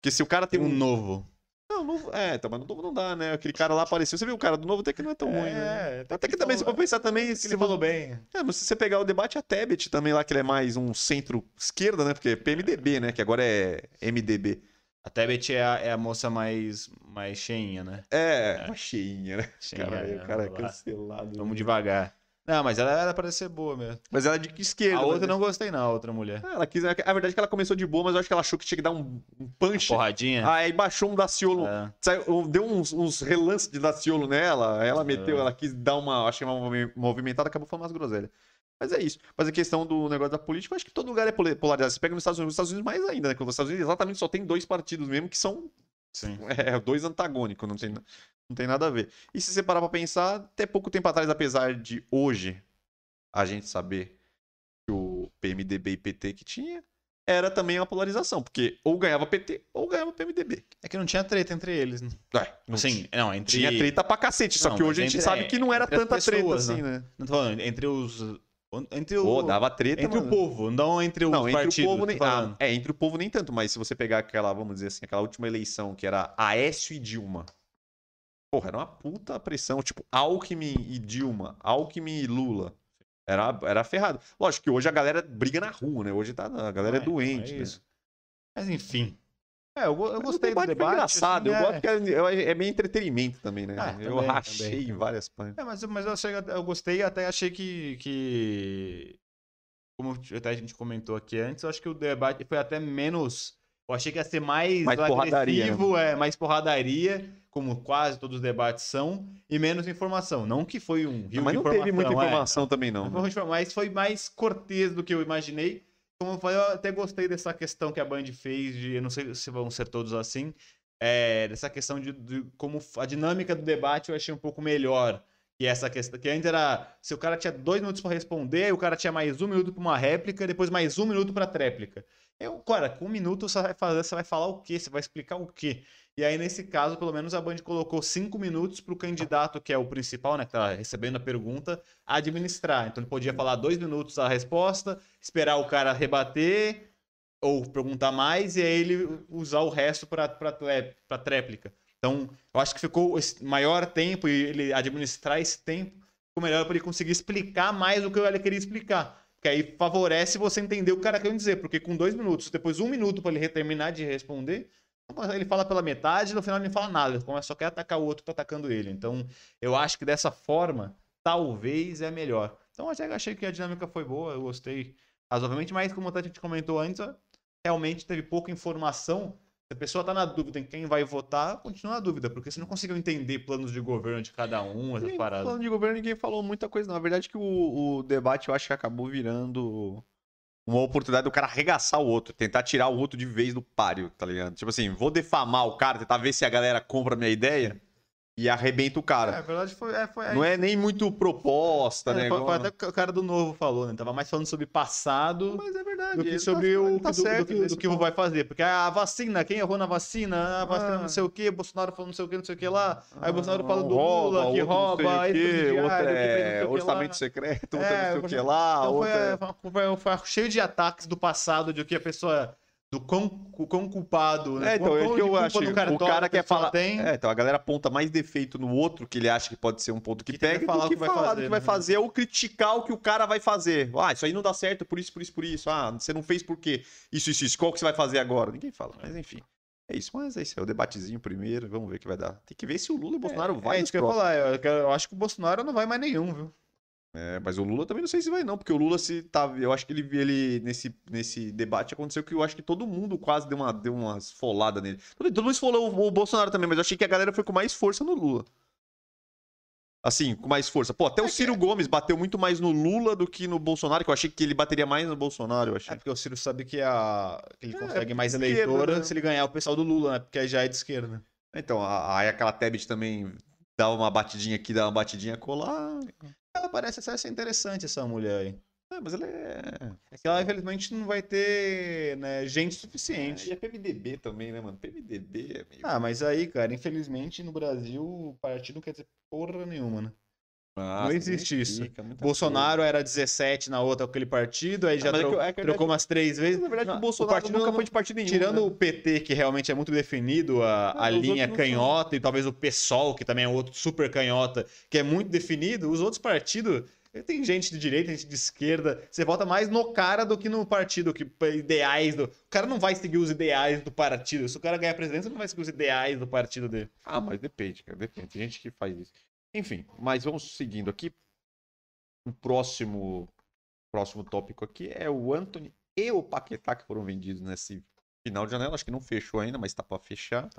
Porque se o cara tem Tem um um. novo. Não, novo. É, então, mas no novo não dá, né? Aquele cara lá apareceu. Você viu o cara do novo até que não é tão ruim, né? até, Até que também, se for pensar também, se ele você falou bem. É, mas se você pegar o debate, a Tebet também lá, que ele é mais um centro-esquerda, né? Porque é PMDB, né? Que agora é MDB. A Tebet é a, é a moça mais, mais cheinha, né? É, uma cheinha, né? Cheinha, Cara, é, o cara é cancelado. Vamos devagar. Não, mas ela era pra ser boa mesmo. Mas ela é de que esquerda. A mas- outra eu não gostei, não, a outra mulher. Ah, Ela quis... A verdade é que ela começou de boa, mas eu acho que ela achou que tinha que dar um, um punch. Porradinha. Ah, aí baixou um Daciolo. É. Saiu- deu uns, uns relances de Daciolo nela. Ela meteu, É. ela quis dar uma, acho que uma movi- movimentada, acabou falando umas groselhas. Mas é isso. Mas a questão do negócio da política, eu acho que todo lugar é polarizado. Você pega nos Estados Unidos, nos Estados Unidos mais ainda, né? Porque nos Estados Unidos exatamente só tem dois partidos mesmo que são Sim. é, dois antagônicos, não tem, não tem nada a ver. E se você parar pra pensar, até pouco tempo atrás, apesar de hoje a gente saber que o PMDB e PT que tinha, era também uma polarização, porque ou ganhava PT ou ganhava PMDB. É que não tinha treta entre eles. Né? É, não Sim, não, entre... tinha treta pra cacete, só Não, que mas hoje a gente entre- sabe é, que não era entre as tanta treta pessoas, assim, né? Não tô falando, entre os... Entre o... Pô, dava treta, entre mano. o povo, não entre os Não, entre partidos. o povo nem. Ah, é, entre o povo nem tanto, mas se você pegar aquela, vamos dizer assim, aquela última eleição que era Aécio e Dilma. Porra, era uma puta pressão, tipo, Alckmin e Dilma, Alckmin e Lula. Era, era ferrado. Lógico que hoje a galera briga na rua, né? Hoje tá, a galera é, É, doente, é né? isso. Mas enfim. É, eu, eu gostei debate do debate. Foi engraçado, assim, eu é. gosto que é, é meio entretenimento também, né? Ah, eu rachei também. em várias páginas. É, mas, mas eu, achei, eu gostei e até achei que, que. Como até a gente comentou aqui antes, eu acho que o debate foi até menos. Eu achei que ia ser mais, Mais porradaria, né? agressivo, é, mais porradaria, como quase todos os debates são, e menos informação. Não que foi um rio mas de não teve muita é. informação também, não. Não né? Mas foi mais cortês do que eu imaginei. Como eu falei, eu até gostei dessa questão que a Band fez, de, eu não sei se vão ser todos assim, é, dessa questão de, de como a dinâmica do debate eu achei um pouco melhor. Que essa questão, que antes era, se o cara tinha dois minutos para responder, o cara tinha mais um minuto para uma réplica, depois mais um minuto para tréplica. Eu, cara, com um minuto você vai fazer, você vai falar o quê? Você vai explicar o quê? E aí, nesse caso, pelo menos a Band colocou cinco minutos para o candidato, que é o principal, né? Que tá recebendo a pergunta, administrar. Então ele podia falar dois minutos a resposta, esperar o cara rebater ou perguntar mais, e aí ele usar o resto para tréplica. Então, eu acho que ficou esse maior tempo e ele administrar esse tempo ficou melhor para ele conseguir explicar mais do que ele queria explicar. Porque aí favorece você entender o que o cara quer dizer. Porque com dois minutos, depois um minuto para ele terminar de responder, ele fala pela metade no final ele não fala nada. Ele só quer atacar o outro que tá atacando ele. Então, eu acho que dessa forma, talvez é melhor. Então, eu até achei que a dinâmica foi boa, eu gostei razoavelmente, mas como a gente comentou antes, realmente teve pouca informação. Se a pessoa tá na dúvida em quem vai votar, continua na dúvida, porque você não conseguiu entender planos de governo de cada um, essas paradas. Falando de governo, ninguém falou muita coisa, não. A verdade é que o, o debate eu acho que acabou virando uma oportunidade do cara arregaçar o outro, tentar tirar o outro de vez do páreo, tá ligado? Tipo assim, vou defamar o cara, tentar ver se a galera compra a minha ideia e arrebenta o É, cara. a verdade foi. É, foi Não é nem muito proposta, É, né? foi- foi até o o cara do novo falou, né? Tava mais falando sobre passado Mas é verdade. do que tá- sobre ele o tá do, do certo que, nesse do que ponto. vai fazer. Porque a vacina, quem errou na vacina, a vacina Ah. não sei o que, Bolsonaro falou não sei o que, não sei o que lá. Aí Ah, o Bolsonaro fala do Lula, que rouba, o quê, ex-presidiário, outro é o orçamento secreto, outro É, não sei o que então lá, Então é... foi, foi- foi cheio de ataques do passado, de que a pessoa. Do quão, quão culpado, né? É, então, é que eu acho. O cara quer falar. Tem. É, então a galera aponta mais defeito no outro que ele acha que pode ser um ponto que, Que pega falar do o que que vai falar do fazer, que vai né? fazer ou criticar o que o cara vai fazer. Ah, isso aí não dá certo por isso, por isso, por isso. Ah, você não fez por quê? Isso, isso, isso. Qual que você vai fazer agora? Ninguém fala. Mas enfim. É isso, mas é isso. É o debatezinho primeiro. Vamos ver o que vai dar. Tem que ver se o Lula e o Bolsonaro vai. é isso que eu ia falar. Eu, eu acho que o Bolsonaro não vai mais nenhum, viu? É, mas o Lula também não sei se vai, não, porque o Lula se tá. Eu acho que ele, ele nesse, nesse debate aconteceu que eu acho que todo mundo quase deu uma, deu uma esfolada nele. Todo, mundo esfolou o, o Bolsonaro também, mas eu achei que a galera foi com mais força no Lula. Assim, com mais força. Pô, até É o Ciro Gomes bateu muito mais no Lula do que no Bolsonaro, que eu achei que ele bateria mais no Bolsonaro, eu É achei. porque o Ciro sabe que, a, que ele É, consegue mais esquerda, eleitora né? se ele ganhar o pessoal do Lula, né? Porque aí já é de esquerda. Então, a- aí aquela Tebet também dava uma batidinha aqui, dava uma batidinha colar. Ela parece até ser interessante, essa mulher aí. É, mas ela é. É que ela, infelizmente, não vai ter né, gente suficiente. E é PMDB também, né, mano? PMDB é meio. Ah, mas aí, cara, infelizmente, no Brasil, o partido não quer dizer porra nenhuma, né? Nossa, não existe isso. Bolsonaro era 17 na outra, aquele partido, aí já mas é que tro- é que trocou umas três vezes. Na verdade, Não, o Bolsonaro partido nunca não- foi de partido nenhum. Tirando né? o PT, que realmente é muito definido, a, Ah, a linha canhota, e talvez o PSOL, que também é outro super canhota, que é muito definido, os outros partidos. Tem gente de direita, gente de esquerda. Você vota mais no cara do que no partido, que ideais do. O cara não vai seguir os ideais do partido. Se o cara ganhar a presidência, não vai seguir os ideais do partido dele. Ah, mas depende, cara. Depende. Tem gente que faz isso. Enfim, mas vamos seguindo aqui. O próximo, próximo tópico aqui é o Anthony e o Paquetá que foram vendidos nesse final de janela. Acho que não fechou ainda, mas tá pra fechar.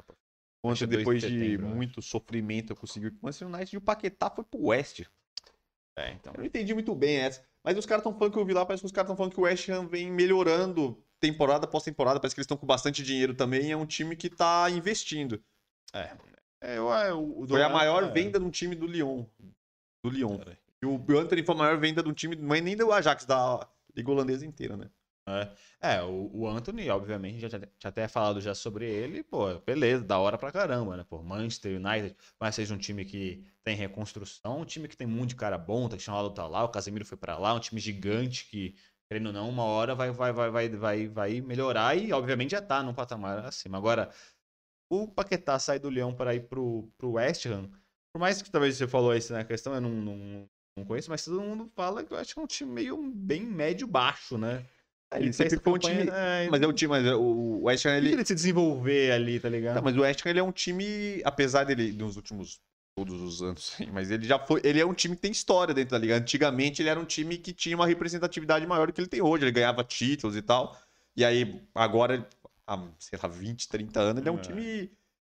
O Fecha Anthony, 2 de depois de setembro, eu acho. muito sofrimento, conseguiu com o Manchester United e o Paquetá foi pro West. É, então. Eu não entendi muito bem essa. Mas os caras estão falando que eu vi lá, parece que os caras estão falando que o West Ham vem melhorando temporada após temporada. Parece que eles estão com bastante dinheiro também. e É um time que tá investindo. É, eu, é, o, o Foi a maior é. venda de um time do Lyon. Do Lyon. Cara. E o Anthony foi a maior venda de um time, é nem do Ajax, da Liga Holandesa inteira, né? É, o, o Anthony, obviamente, já tinha até falado já sobre ele, pô, beleza, da hora pra caramba, né? Pô, Manchester United, mas seja um time que tem reconstrução, um time que tem um monte de cara bom, tá chamado tá lá, o Casemiro foi pra lá, um time gigante que, querendo ou não, uma hora vai, vai, vai, vai, vai, vai melhorar e, obviamente, já tá num patamar acima. Agora, o Paquetá sai do Leão para ir pro, pro West Ham, por mais que talvez você falou isso na questão, eu não, não, não conheço, mas todo mundo fala que eu acho que é um time meio bem médio-baixo, né? Ele fez sempre foi um time. é, Mas é o time, mas é o West Ham, ele... ele. ele se desenvolver ali, tá ligado? Tá, mas o West Ham ele é um time, apesar dele, nos últimos todos os anos, [LAUGHS] mas ele já foi. Ele é um time que tem história dentro da liga. Antigamente ele era um time que tinha uma representatividade maior do que ele tem hoje. Ele ganhava títulos e tal. E aí, agora, há, sei lá, 20, 30 anos, ele é um É. time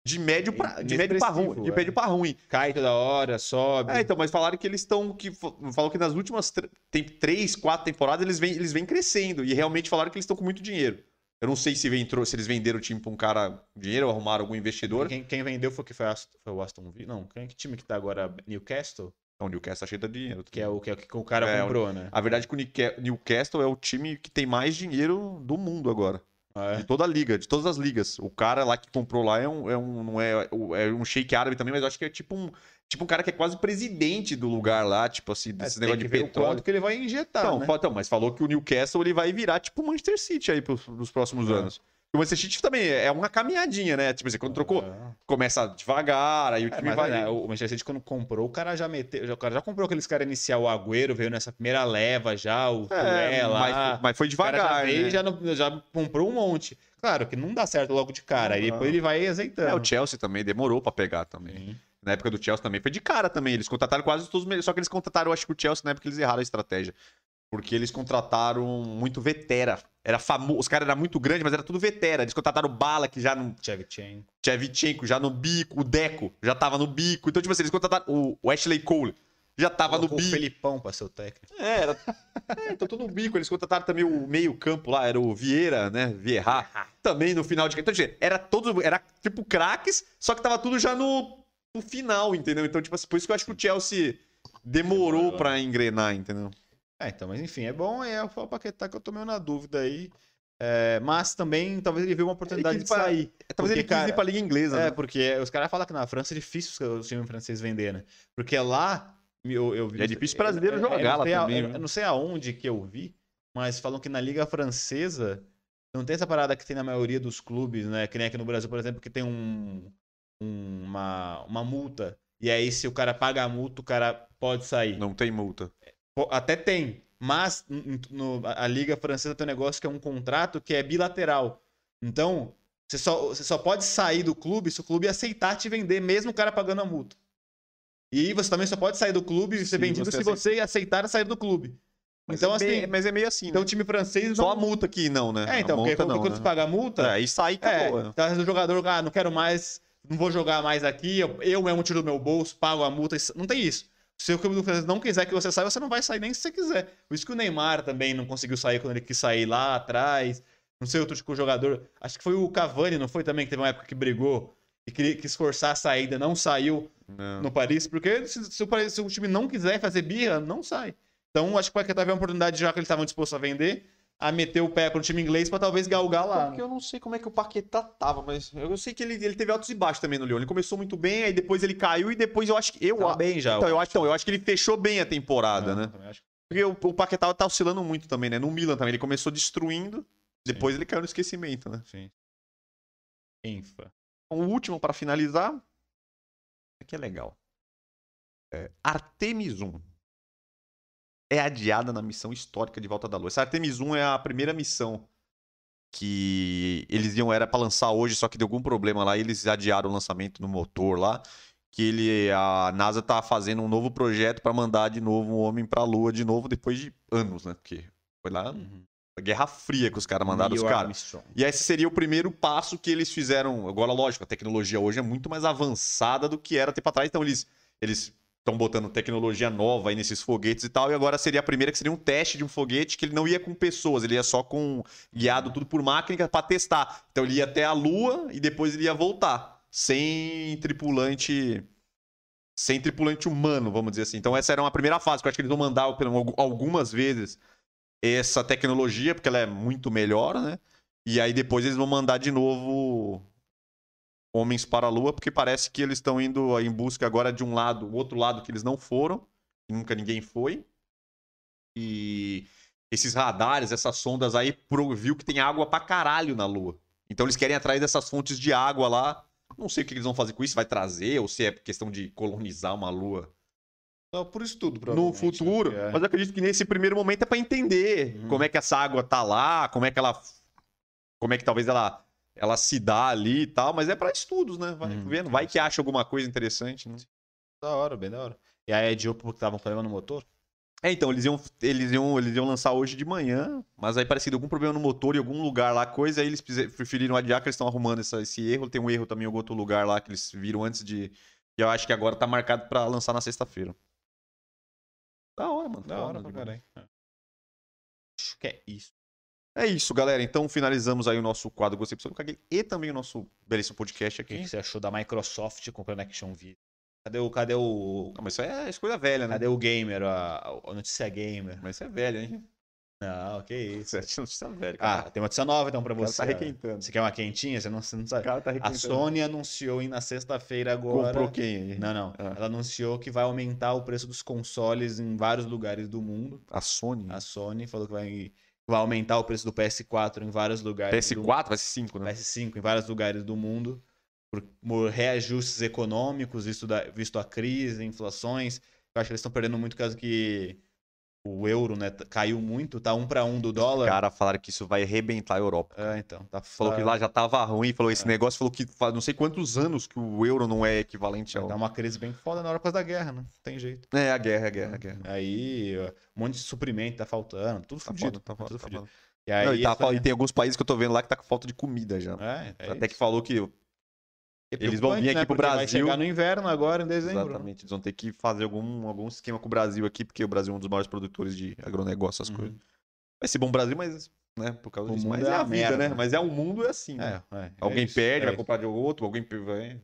de médio pra, de médio pra ruim. De é. médio pra ruim. Cai toda hora, sobe. É, então, mas falaram que eles estão. que Falou que nas últimas tem três, quatro temporadas eles vêm, eles vêm crescendo. E realmente falaram que eles estão com muito dinheiro. Eu não sei se, entrou, se eles venderam o time pra um cara dinheiro ou arrumaram algum investidor. Quem, quem vendeu foi, que foi, Ast- foi o Aston Villa? Não, quem, que time que tá agora? Newcastle? Não, o Newcastle tá cheio de dinheiro. Que é o que, que o cara É, comprou, né? A verdade é que o Newca- Newcastle é o time que tem mais dinheiro do mundo agora. Ah, De é? toda a liga, de todas as ligas. O cara lá que comprou lá é um, é um, não é, é um shake árabe também, mas eu acho que é tipo um, tipo um cara que é quase presidente do lugar lá, tipo assim, É, desse tem negócio de petróleo. quanto que ele vai injetar, Então, né? então, mas falou que o Newcastle ele vai virar tipo o Manchester City aí pros, pros próximos É. anos. O Manchester City também é uma caminhadinha, né? Tipo assim, quando trocou, É. começa devagar, aí o É, time mas, vai. né, o Manchester City quando comprou, o cara já meteu, o cara já comprou aqueles caras inicial, o Agüero veio nessa primeira leva já, o É, mas, mas foi o cara devagar, já veio né? já, não- já comprou um monte. Claro que não dá certo logo de cara, aí depois ele vai azeitando. É, o Chelsea também demorou pra pegar também. Sim. Na época do Chelsea também foi de cara também. Eles contrataram quase todos os melhores. Só que eles contrataram, acho que o Chelsea na época eles erraram a estratégia. Porque eles contrataram muito vetera. Era famoso. Os caras eram muito grandes, mas era tudo vetera. Eles contrataram o Bala, que já não. Shevchenko. Tchevchenko já no bico. O Deco já tava no bico. Então, tipo assim, eles contrataram o o Ashley Cole. já tava no Colocou o bico. Felipão pra ser o técnico. É, era... é, então todo no bico. Eles contrataram também o meio-campo lá, era o Vieira, né? Vieira. Também no final de. Então, gente, era todo. Era tipo craques, só que tava tudo já no, no final, entendeu? Então, tipo assim, por isso que eu acho que o Chelsea demorou Demorou. pra engrenar, entendeu? É, então, mas enfim, é bom. É o Paquetá que eu tô meio na dúvida aí. É, mas também, talvez ele viu uma oportunidade de pra- sair. Talvez ele quis ir cara, pra Liga Inglesa, É, né? porque os caras falam que na França é difícil o time francês vender, né? Porque lá. Eu, eu vi, É difícil brasileiro jogar eu não lá sei a- também, Eu, né? eu não sei aonde que eu vi, mas falam que na Liga Francesa não tem essa parada que tem na maioria dos clubes, né? Que nem aqui no Brasil, por exemplo, que tem um, um- uma, uma multa. E aí, se o cara paga a multa, o cara pode sair. Não tem multa. Até tem, mas no- a Liga Francesa tem um negócio que é um contrato que é bilateral. Então, você só, você só pode sair do clube se o clube aceitar te vender, mesmo o cara pagando a multa. E você também só pode sair do clube e ser Se vendido você se você aceitar sair do clube. Mas então, é assim, meio- mas é meio assim, então né? o time francês Só não... a multa aqui não, né? É, então, porque quando, não, quando né? você paga a multa, É, e sai, é, acabou. né? então o jogador, ah, não quero mais, não vou jogar mais aqui, eu, eu mesmo tiro do meu bolso, pago a multa. Não tem isso. Se o clube do Fluminense não quiser que você saia, você não vai sair nem se você quiser. Por isso que o Neymar também não conseguiu sair quando ele quis sair lá atrás. Não sei outro tipo de jogador. Acho que foi o Cavani, não foi também, que teve uma época que brigou e queria, quis forçar a saída, não saiu Não. no Paris, porque se, se o, Paris- se o time não quiser fazer birra, não sai. Então acho que o Paquetá teve uma oportunidade, já que eles estavam dispostos a vender, a meter o pé pro time inglês pra talvez galgar lá. Porque eu não sei como é que o Paquetá tava, mas eu sei que ele, ele teve altos e baixos também no Lyon. Ele começou muito bem, aí depois ele caiu e depois eu acho que eu, Tava bem já. então, eu acho, então, eu acho que ele fechou bem a temporada, Não, né? também acho que- Porque o, o Paquetá tá oscilando muito também, né? No Milan também ele começou destruindo, depois ele caiu no esquecimento, né? Sim. Infa. O último pra finalizar, aqui é legal. É, Artemis 1 é adiada na missão histórica de Volta da Lua. Essa Artemis 1 é a primeira missão que eles iam era pra lançar hoje, só que deu algum problema lá e eles adiaram o lançamento no motor lá, que ele a NASA tá fazendo um novo projeto pra mandar de novo um homem pra Lua de novo depois de anos, né? Porque foi lá Uhum. a Guerra Fria que os caras mandaram os Neil caras. Armstrong. E esse seria o primeiro passo que eles fizeram. Agora, lógico, a tecnologia hoje é muito mais avançada do que era tempo atrás. Então, eles eles estão botando tecnologia nova aí nesses foguetes e tal. E agora seria a primeira que seria um teste de um foguete que ele não ia com pessoas, ele ia só com guiado tudo por máquina para testar. Então, ele ia até a Lua e depois ele ia voltar sem tripulante. Sem tripulante humano, vamos dizer assim. Então, essa era uma primeira fase, que eu acho que eles vão mandar algumas vezes essa tecnologia, porque ela é muito melhor, né? E aí depois eles vão mandar de novo homens para a Lua, porque parece que eles estão indo em busca agora de um lado, o outro lado que eles não foram, que nunca ninguém foi. E esses radares, essas sondas aí, viu que tem água pra caralho na Lua. Então eles querem atrás dessas fontes de água lá. Não sei o que eles vão fazer com isso, vai trazer, ou se é questão de colonizar uma Lua Só por estudo, no provavelmente, né? futuro. Porque é- Mas eu acredito que nesse primeiro momento é pra entender Uhum. como é que essa água tá lá, como é que ela. Como é que talvez ela, ela se dá ali e tal, mas é pra estudos, né? Vai Uhum. vendo, vai que acha alguma coisa interessante, né? Da hora, bem da hora. E aí é de porque tava um problema no motor? É, então, eles iam, eles, iam, eles iam lançar hoje de manhã, mas aí parece que deu algum problema no motor em algum lugar lá, coisa, aí eles preferiram adiar que eles estão arrumando essa- esse erro. Tem um erro também em algum outro lugar lá que eles viram antes de. E eu acho que agora tá marcado pra lançar na sexta-feira. Da hora, mano. Da hora pra demais. caralho. Acho que é isso. É isso, galera. Então finalizamos aí o nosso quadro Gostei Pessoa do Caguei e também o nosso belíssimo podcast O que aqui. que você achou da Microsoft com Connection Video? Cadê o, cadê o, Não, mas isso é coisa velha, né? cadê o gamer, a, a notícia gamer? Mas isso é velha, hein? Não, que isso. Isso é notícia velha, Ah, cara. tem uma notícia nova então pra o cara você. tá requentando. Você quer uma quentinha? Você não, você não O sabe. cara tá A requentando. Sony anunciou na sexta-feira agora. Comprou quem aí? Não, não. Ah. Ela anunciou que vai aumentar o preço dos consoles em vários lugares do mundo. A Sony? A Sony falou que vai, vai aumentar o preço do PS4 em vários lugares. do PS4 vai ser 5, né? PS5 em vários lugares do mundo por, por reajustes econômicos, visto, da, visto a crise, inflações. Eu acho que eles estão perdendo muito caso que o euro né, caiu muito, tá um para um do Os dólar. caras falaram que isso vai arrebentar a Europa. É, então, tá Falou que tá- lá já tava ruim, falou esse É. negócio, falou que faz não sei quantos anos que o euro não é equivalente vai ao... dar uma crise bem foda na hora por causa da guerra, né? Não tem jeito. É, a guerra, a guerra, a guerra. Aí, um monte de suprimento tá faltando, tudo Tá fudido. foda, tá foda, tudo tá fudido. foda. E aí, Não, e, tá fal- e tem alguns países que eu tô vendo lá que tá com falta de comida já. É, é Até isso. que falou que É Eles vão vir preocupante, aqui né? pro Porque Vai Brasil. chegar no inverno agora, em dezembro. né? Exatamente. Eles vão ter que fazer algum, algum esquema com o Brasil aqui, porque o Brasil é um dos maiores produtores de agronegócio, essas Uhum. coisas. Vai ser bom o Brasil, mas, né, por causa O disso. Mas é é a vida, merda. né? Mas é o mundo é assim. né? É, é, Alguém é isso, perde, é vai isso. comprar de outro, alguém vai.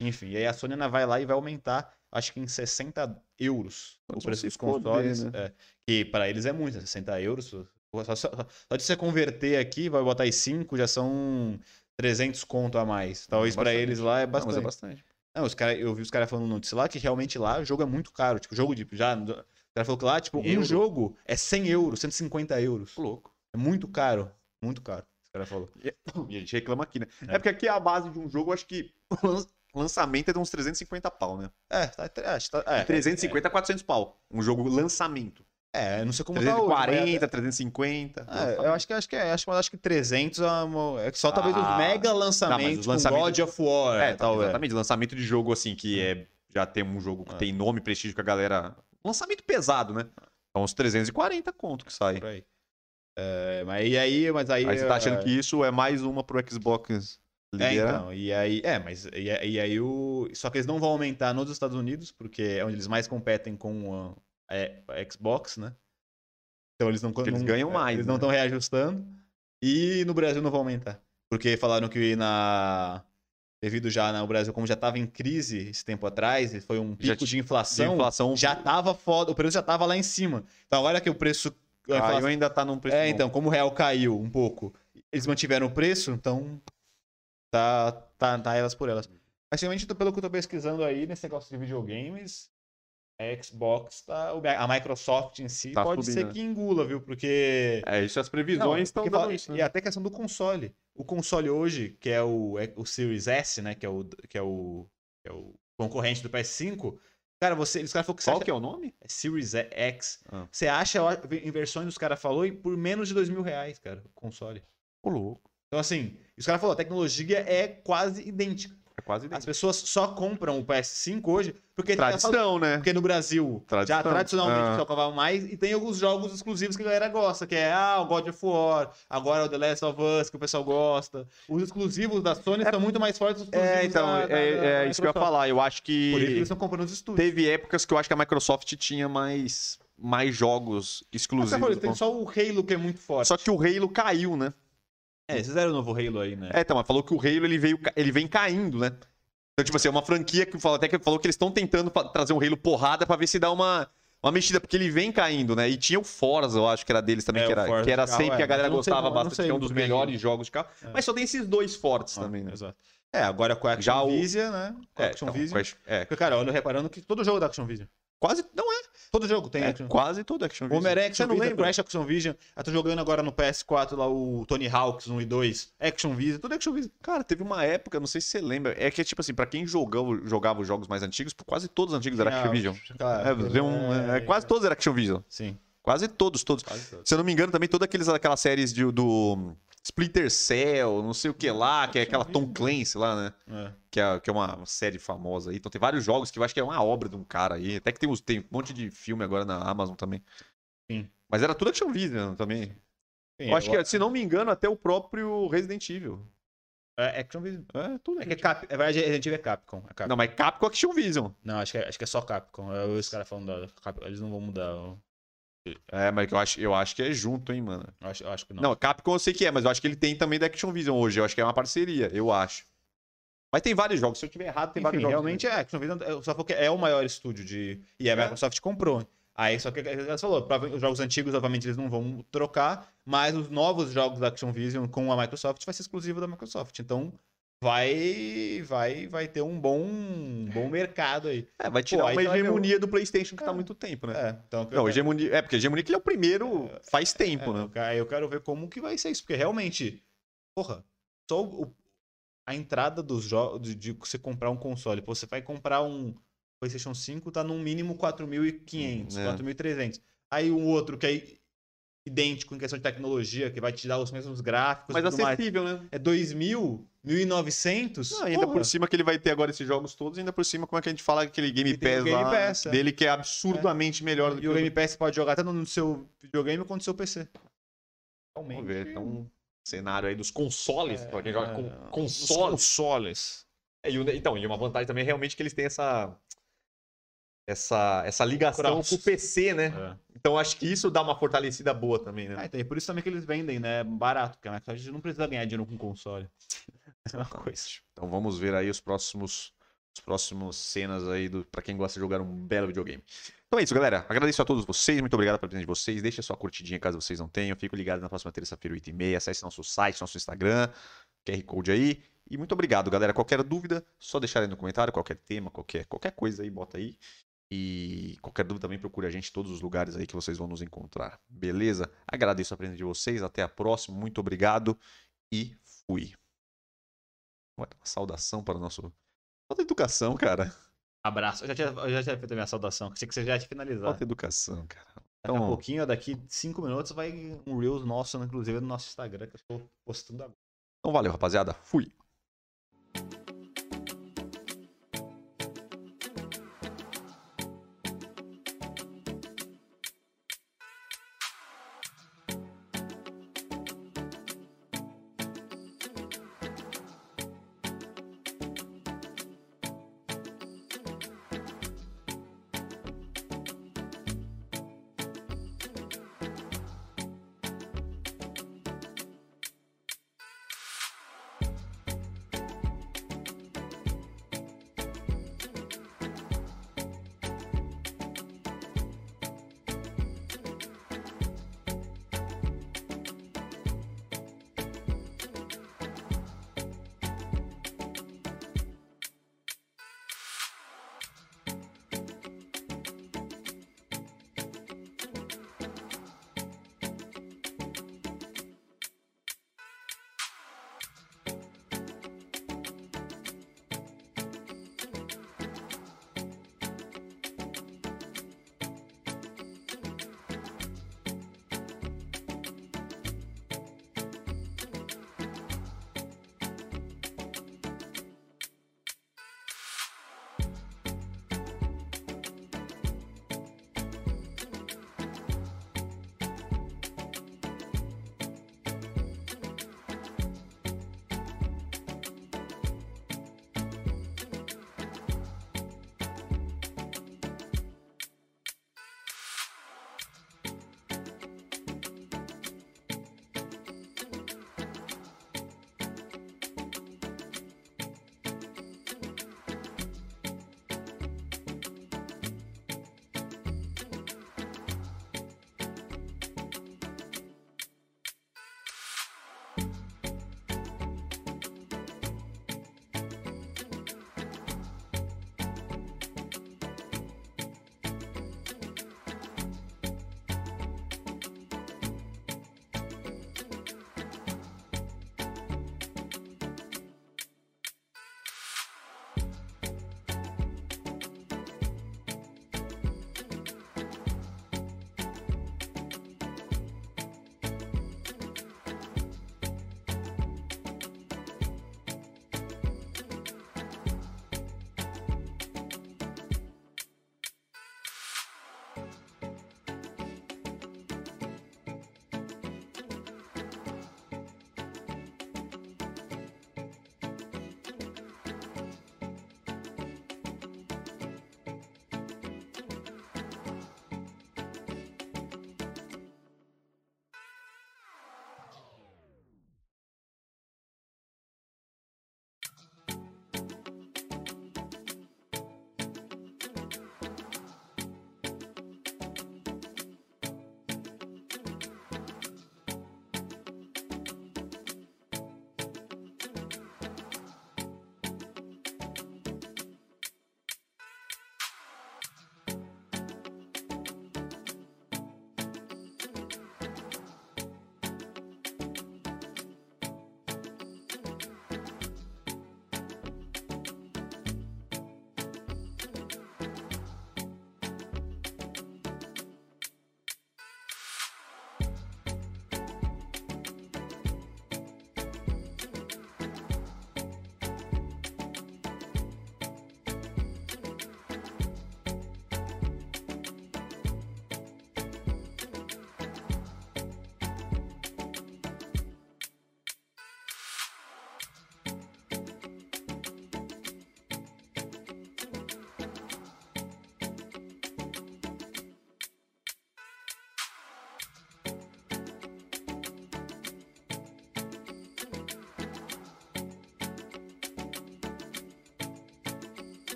Enfim, e aí a Sony vai lá e vai aumentar, acho que em 60 euros o preço dos consoles. né? é, que pra eles é muito, né? 60 euros. Só, só- só- só de você converter aqui, vai botar aí 5, já são 300 conto a mais. Talvez pra Bastante. eles lá é Não, bastante. mas é bastante. Não, os cara, eu vi os caras falando no notícia lá que realmente lá o jogo é muito caro. Tipo, jogo de. Já, o cara falou que lá, tipo, Em um euro? jogo é 100 euros, 150 euros. Tô louco. É muito caro. Muito caro. Os caras falou. E a gente reclama aqui, né? É. É. porque aqui a base de um jogo, acho que lançamento é de uns 350 pau, né? É, tá, acho que tá, é, 350 a 400 pau. Um jogo lançamento. É, não sei como tá hoje. mas 340, 350. É, eu acho que acho que é, acho, que- acho que 300 é, é só talvez Ah. os mega lançamentos, Não, lançamentos- God of War, É, é, é. exatamente. Lançamento de jogo, assim, que é, já tem um jogo que É. tem nome, prestígio que a galera. Lançamento pesado, né? Então, uns 340 conto que sai. Por aí. É, mas e aí, mas aí, Aí você tá achando é, que isso é mais uma pro Xbox É, liderar? então, e aí, é, mas e, e aí o só que eles não vão aumentar nos Estados Unidos, porque é onde eles mais competem com a Xbox, né? Então eles não Porque eles não- ganham é, mais, Eles né? não estão reajustando. E no Brasil não vão aumentar, porque falaram que na devido já no Brasil como já estava em crise esse tempo atrás, foi um pico de De inflação, inflação já tava foda, o preço já tava lá em cima. Então agora que o preço caiu, inflação- ainda tá num preço é, bom. então, como o real caiu um pouco, eles mantiveram o preço, então tá, tá, tá elas por elas. Mas realmente, pelo que eu tô pesquisando aí, nesse negócio de videogames, a Xbox, tá, a Microsoft em si, Tá pode subindo, ser né? que engula, viu? Porque... É, isso as previsões estão dando fala- isso, E né? até questão do console. O console hoje, que é o, é o Series S, né? Que é o, que é o, que é o concorrente do PS5. Cara, você, os caras falaram que Qual acha- que é o nome? é Series X. Ah. Você acha em versões dos caras falou e por menos de dois mil reais, cara, o console. Ô, louco. Então, assim, os caras falaram, a tecnologia é quase idêntica. É quase As idêntico. pessoas só compram o PS5 hoje porque, Tradição, né? porque no Brasil já Tradição. tradicionalmente Ah. só comprava mais e tem alguns jogos exclusivos que a galera gosta, que é ah, o God of War, agora o The Last of Us, que o pessoal gosta. Os exclusivos da Sony são muito mais fortes que os exclusivos É, então, da, da- é, da é isso que eu ia falar. Eu acho Por isso que eles que estão comprando os estúdios. teve épocas que eu acho que a Microsoft tinha mais, mais jogos Mas, exclusivos. falou, tem só o Halo que é muito forte. Só que o Halo caiu, né? É, vocês fizeram o novo Halo aí, né? É, então, mas falou que o Halo ele veio, ele vem caindo, né? Então, tipo assim, é uma franquia que fala até que falou que eles estão tentando trazer um Halo porrada pra ver se dá uma, uma mexida, porque ele vem caindo, né? E tinha o Forza, eu acho que era deles também, É, que era, Forza que era carro, sempre é, que a galera sei gostava bastante, que é um dos melhores jogos de carro. É. Mas só tem esses dois fortes Ah, também, né? Exato. É, agora com a Action Já o- Vision, né? Com a É, Action então, Vision. é, Porque, cara, ando reparando que todo jogo da Action Vision. Quase, não é, Todo jogo tem é Action quase todo Action O Vision. Você Action não Vision, lembra? Crash Action Vision. Eu tô jogando agora no PS4 lá o Tony Hawks 1 e 2. Action Vision, tudo Action Vision. Cara, teve uma época, não sei se você lembra, é que, tipo assim, pra quem jogava, jogava os jogos mais antigos, quase todos os antigos eram Action Vision. Cara, É, um- é, quase todos eram Action Vision. Sim. Quase todos, todos. Quase todos. Se eu não me engano, também todas aqueles, aquelas séries de- do Splinter Cell, não sei o que lá, que é aquela Tom Clancy lá, né? É. Que é, que é uma série famosa aí. Então tem vários jogos que eu acho que é uma obra de um cara aí. Até que tem, uns, tem um monte de filme agora na Amazon também. Sim. Mas era tudo Action Vision também. Sim, eu acho que, se não me engano, até o próprio Resident Evil. É Action Vision. É, tudo É é Resident Cap... É Resident Evil é Capcom. É Capcom. Não, mas Capcom é Action Vision. Não, acho, que é, acho que é só Capcom. É os caras falando da Capcom. Eles não vão mudar. Eu É, mas eu acho, eu acho que é junto, hein, mano. acho, eu acho que não. Não, Capcom eu sei que é, mas eu acho que ele tem também da Action Vision hoje. Eu acho que é uma parceria, eu acho. Mas tem vários jogos. Se eu tiver errado, tem Enfim, vários jogos. realmente é. Action Vision é- só falou que é o maior estúdio de. E a É. Microsoft comprou. Aí só que ela falou, os jogos antigos, obviamente, eles não vão trocar, mas os novos jogos da Action Vision com a Microsoft vai ser exclusivo da Microsoft. Então vai vai vai ter um bom um bom mercado aí. É, vai tirar Pô, aí uma hegemonia do PlayStation que tá há É. muito tempo, né? É, então Não, hegemonia. É, porque hegemonia que ele é o primeiro faz tempo, É, né? eu quero- eu quero ver como que vai ser isso, porque realmente, porra, só o- a entrada dos jogos de, de você comprar um console, pô, você vai comprar um PlayStation 5, tá no mínimo 4.500, É. 4.300. Aí um outro que é idêntico em questão de tecnologia, que vai te dar os mesmos gráficos Mas tudo mais, acessível, né? é 2.000, 1.900. Não, ainda por cima que ele vai ter agora esses jogos todos, ainda por cima, como é que a gente fala aquele Game Pass Game lá Pass, é. dele que é absurdamente melhor do que E o Game Pass pode jogar tanto no seu videogame quanto no seu PC. Vamos ver, então, cenário aí dos consoles, pra quem joga com É, console. consoles. É, e então, e uma vantagem também é realmente que eles têm essa. Essa, essa ligação Cross. com o PC, né? É. Então acho que isso dá uma fortalecida boa também, né? Ah, então, e por isso também que eles vendem, né? Barato, porque a Microsoft não precisa ganhar dinheiro com console. [LAUGHS] É uma coisa. Então vamos ver aí os próximos os próximos cenas aí do para quem gosta de jogar um belo videogame. Então é isso, galera. Agradeço a todos vocês, muito obrigado pela presença de vocês. Deixe a sua curtidinha caso vocês não tenham. Fico ligado na próxima terça-feira, 8h30. Acesse nosso site, nosso Instagram, QR Code aí. E muito obrigado, galera. Qualquer dúvida, só deixar aí no comentário, qualquer tema, qualquer, qualquer coisa aí, bota aí. E qualquer dúvida também procure a gente em todos os lugares aí que vocês vão nos encontrar. Beleza? Agradeço a presença de vocês. Até a próxima. Muito obrigado e fui. Uma saudação para o nosso. Falta educação, cara. Abraço. Eu já tinha, eu já tinha feito a minha saudação. Achei que você já ia finalizar. Falta educação, cara. Daqui a Então- pouquinho, daqui cinco minutos, vai um Reels nosso, inclusive, no nosso Instagram, que eu estou postando agora. Então valeu, rapaziada. Fui.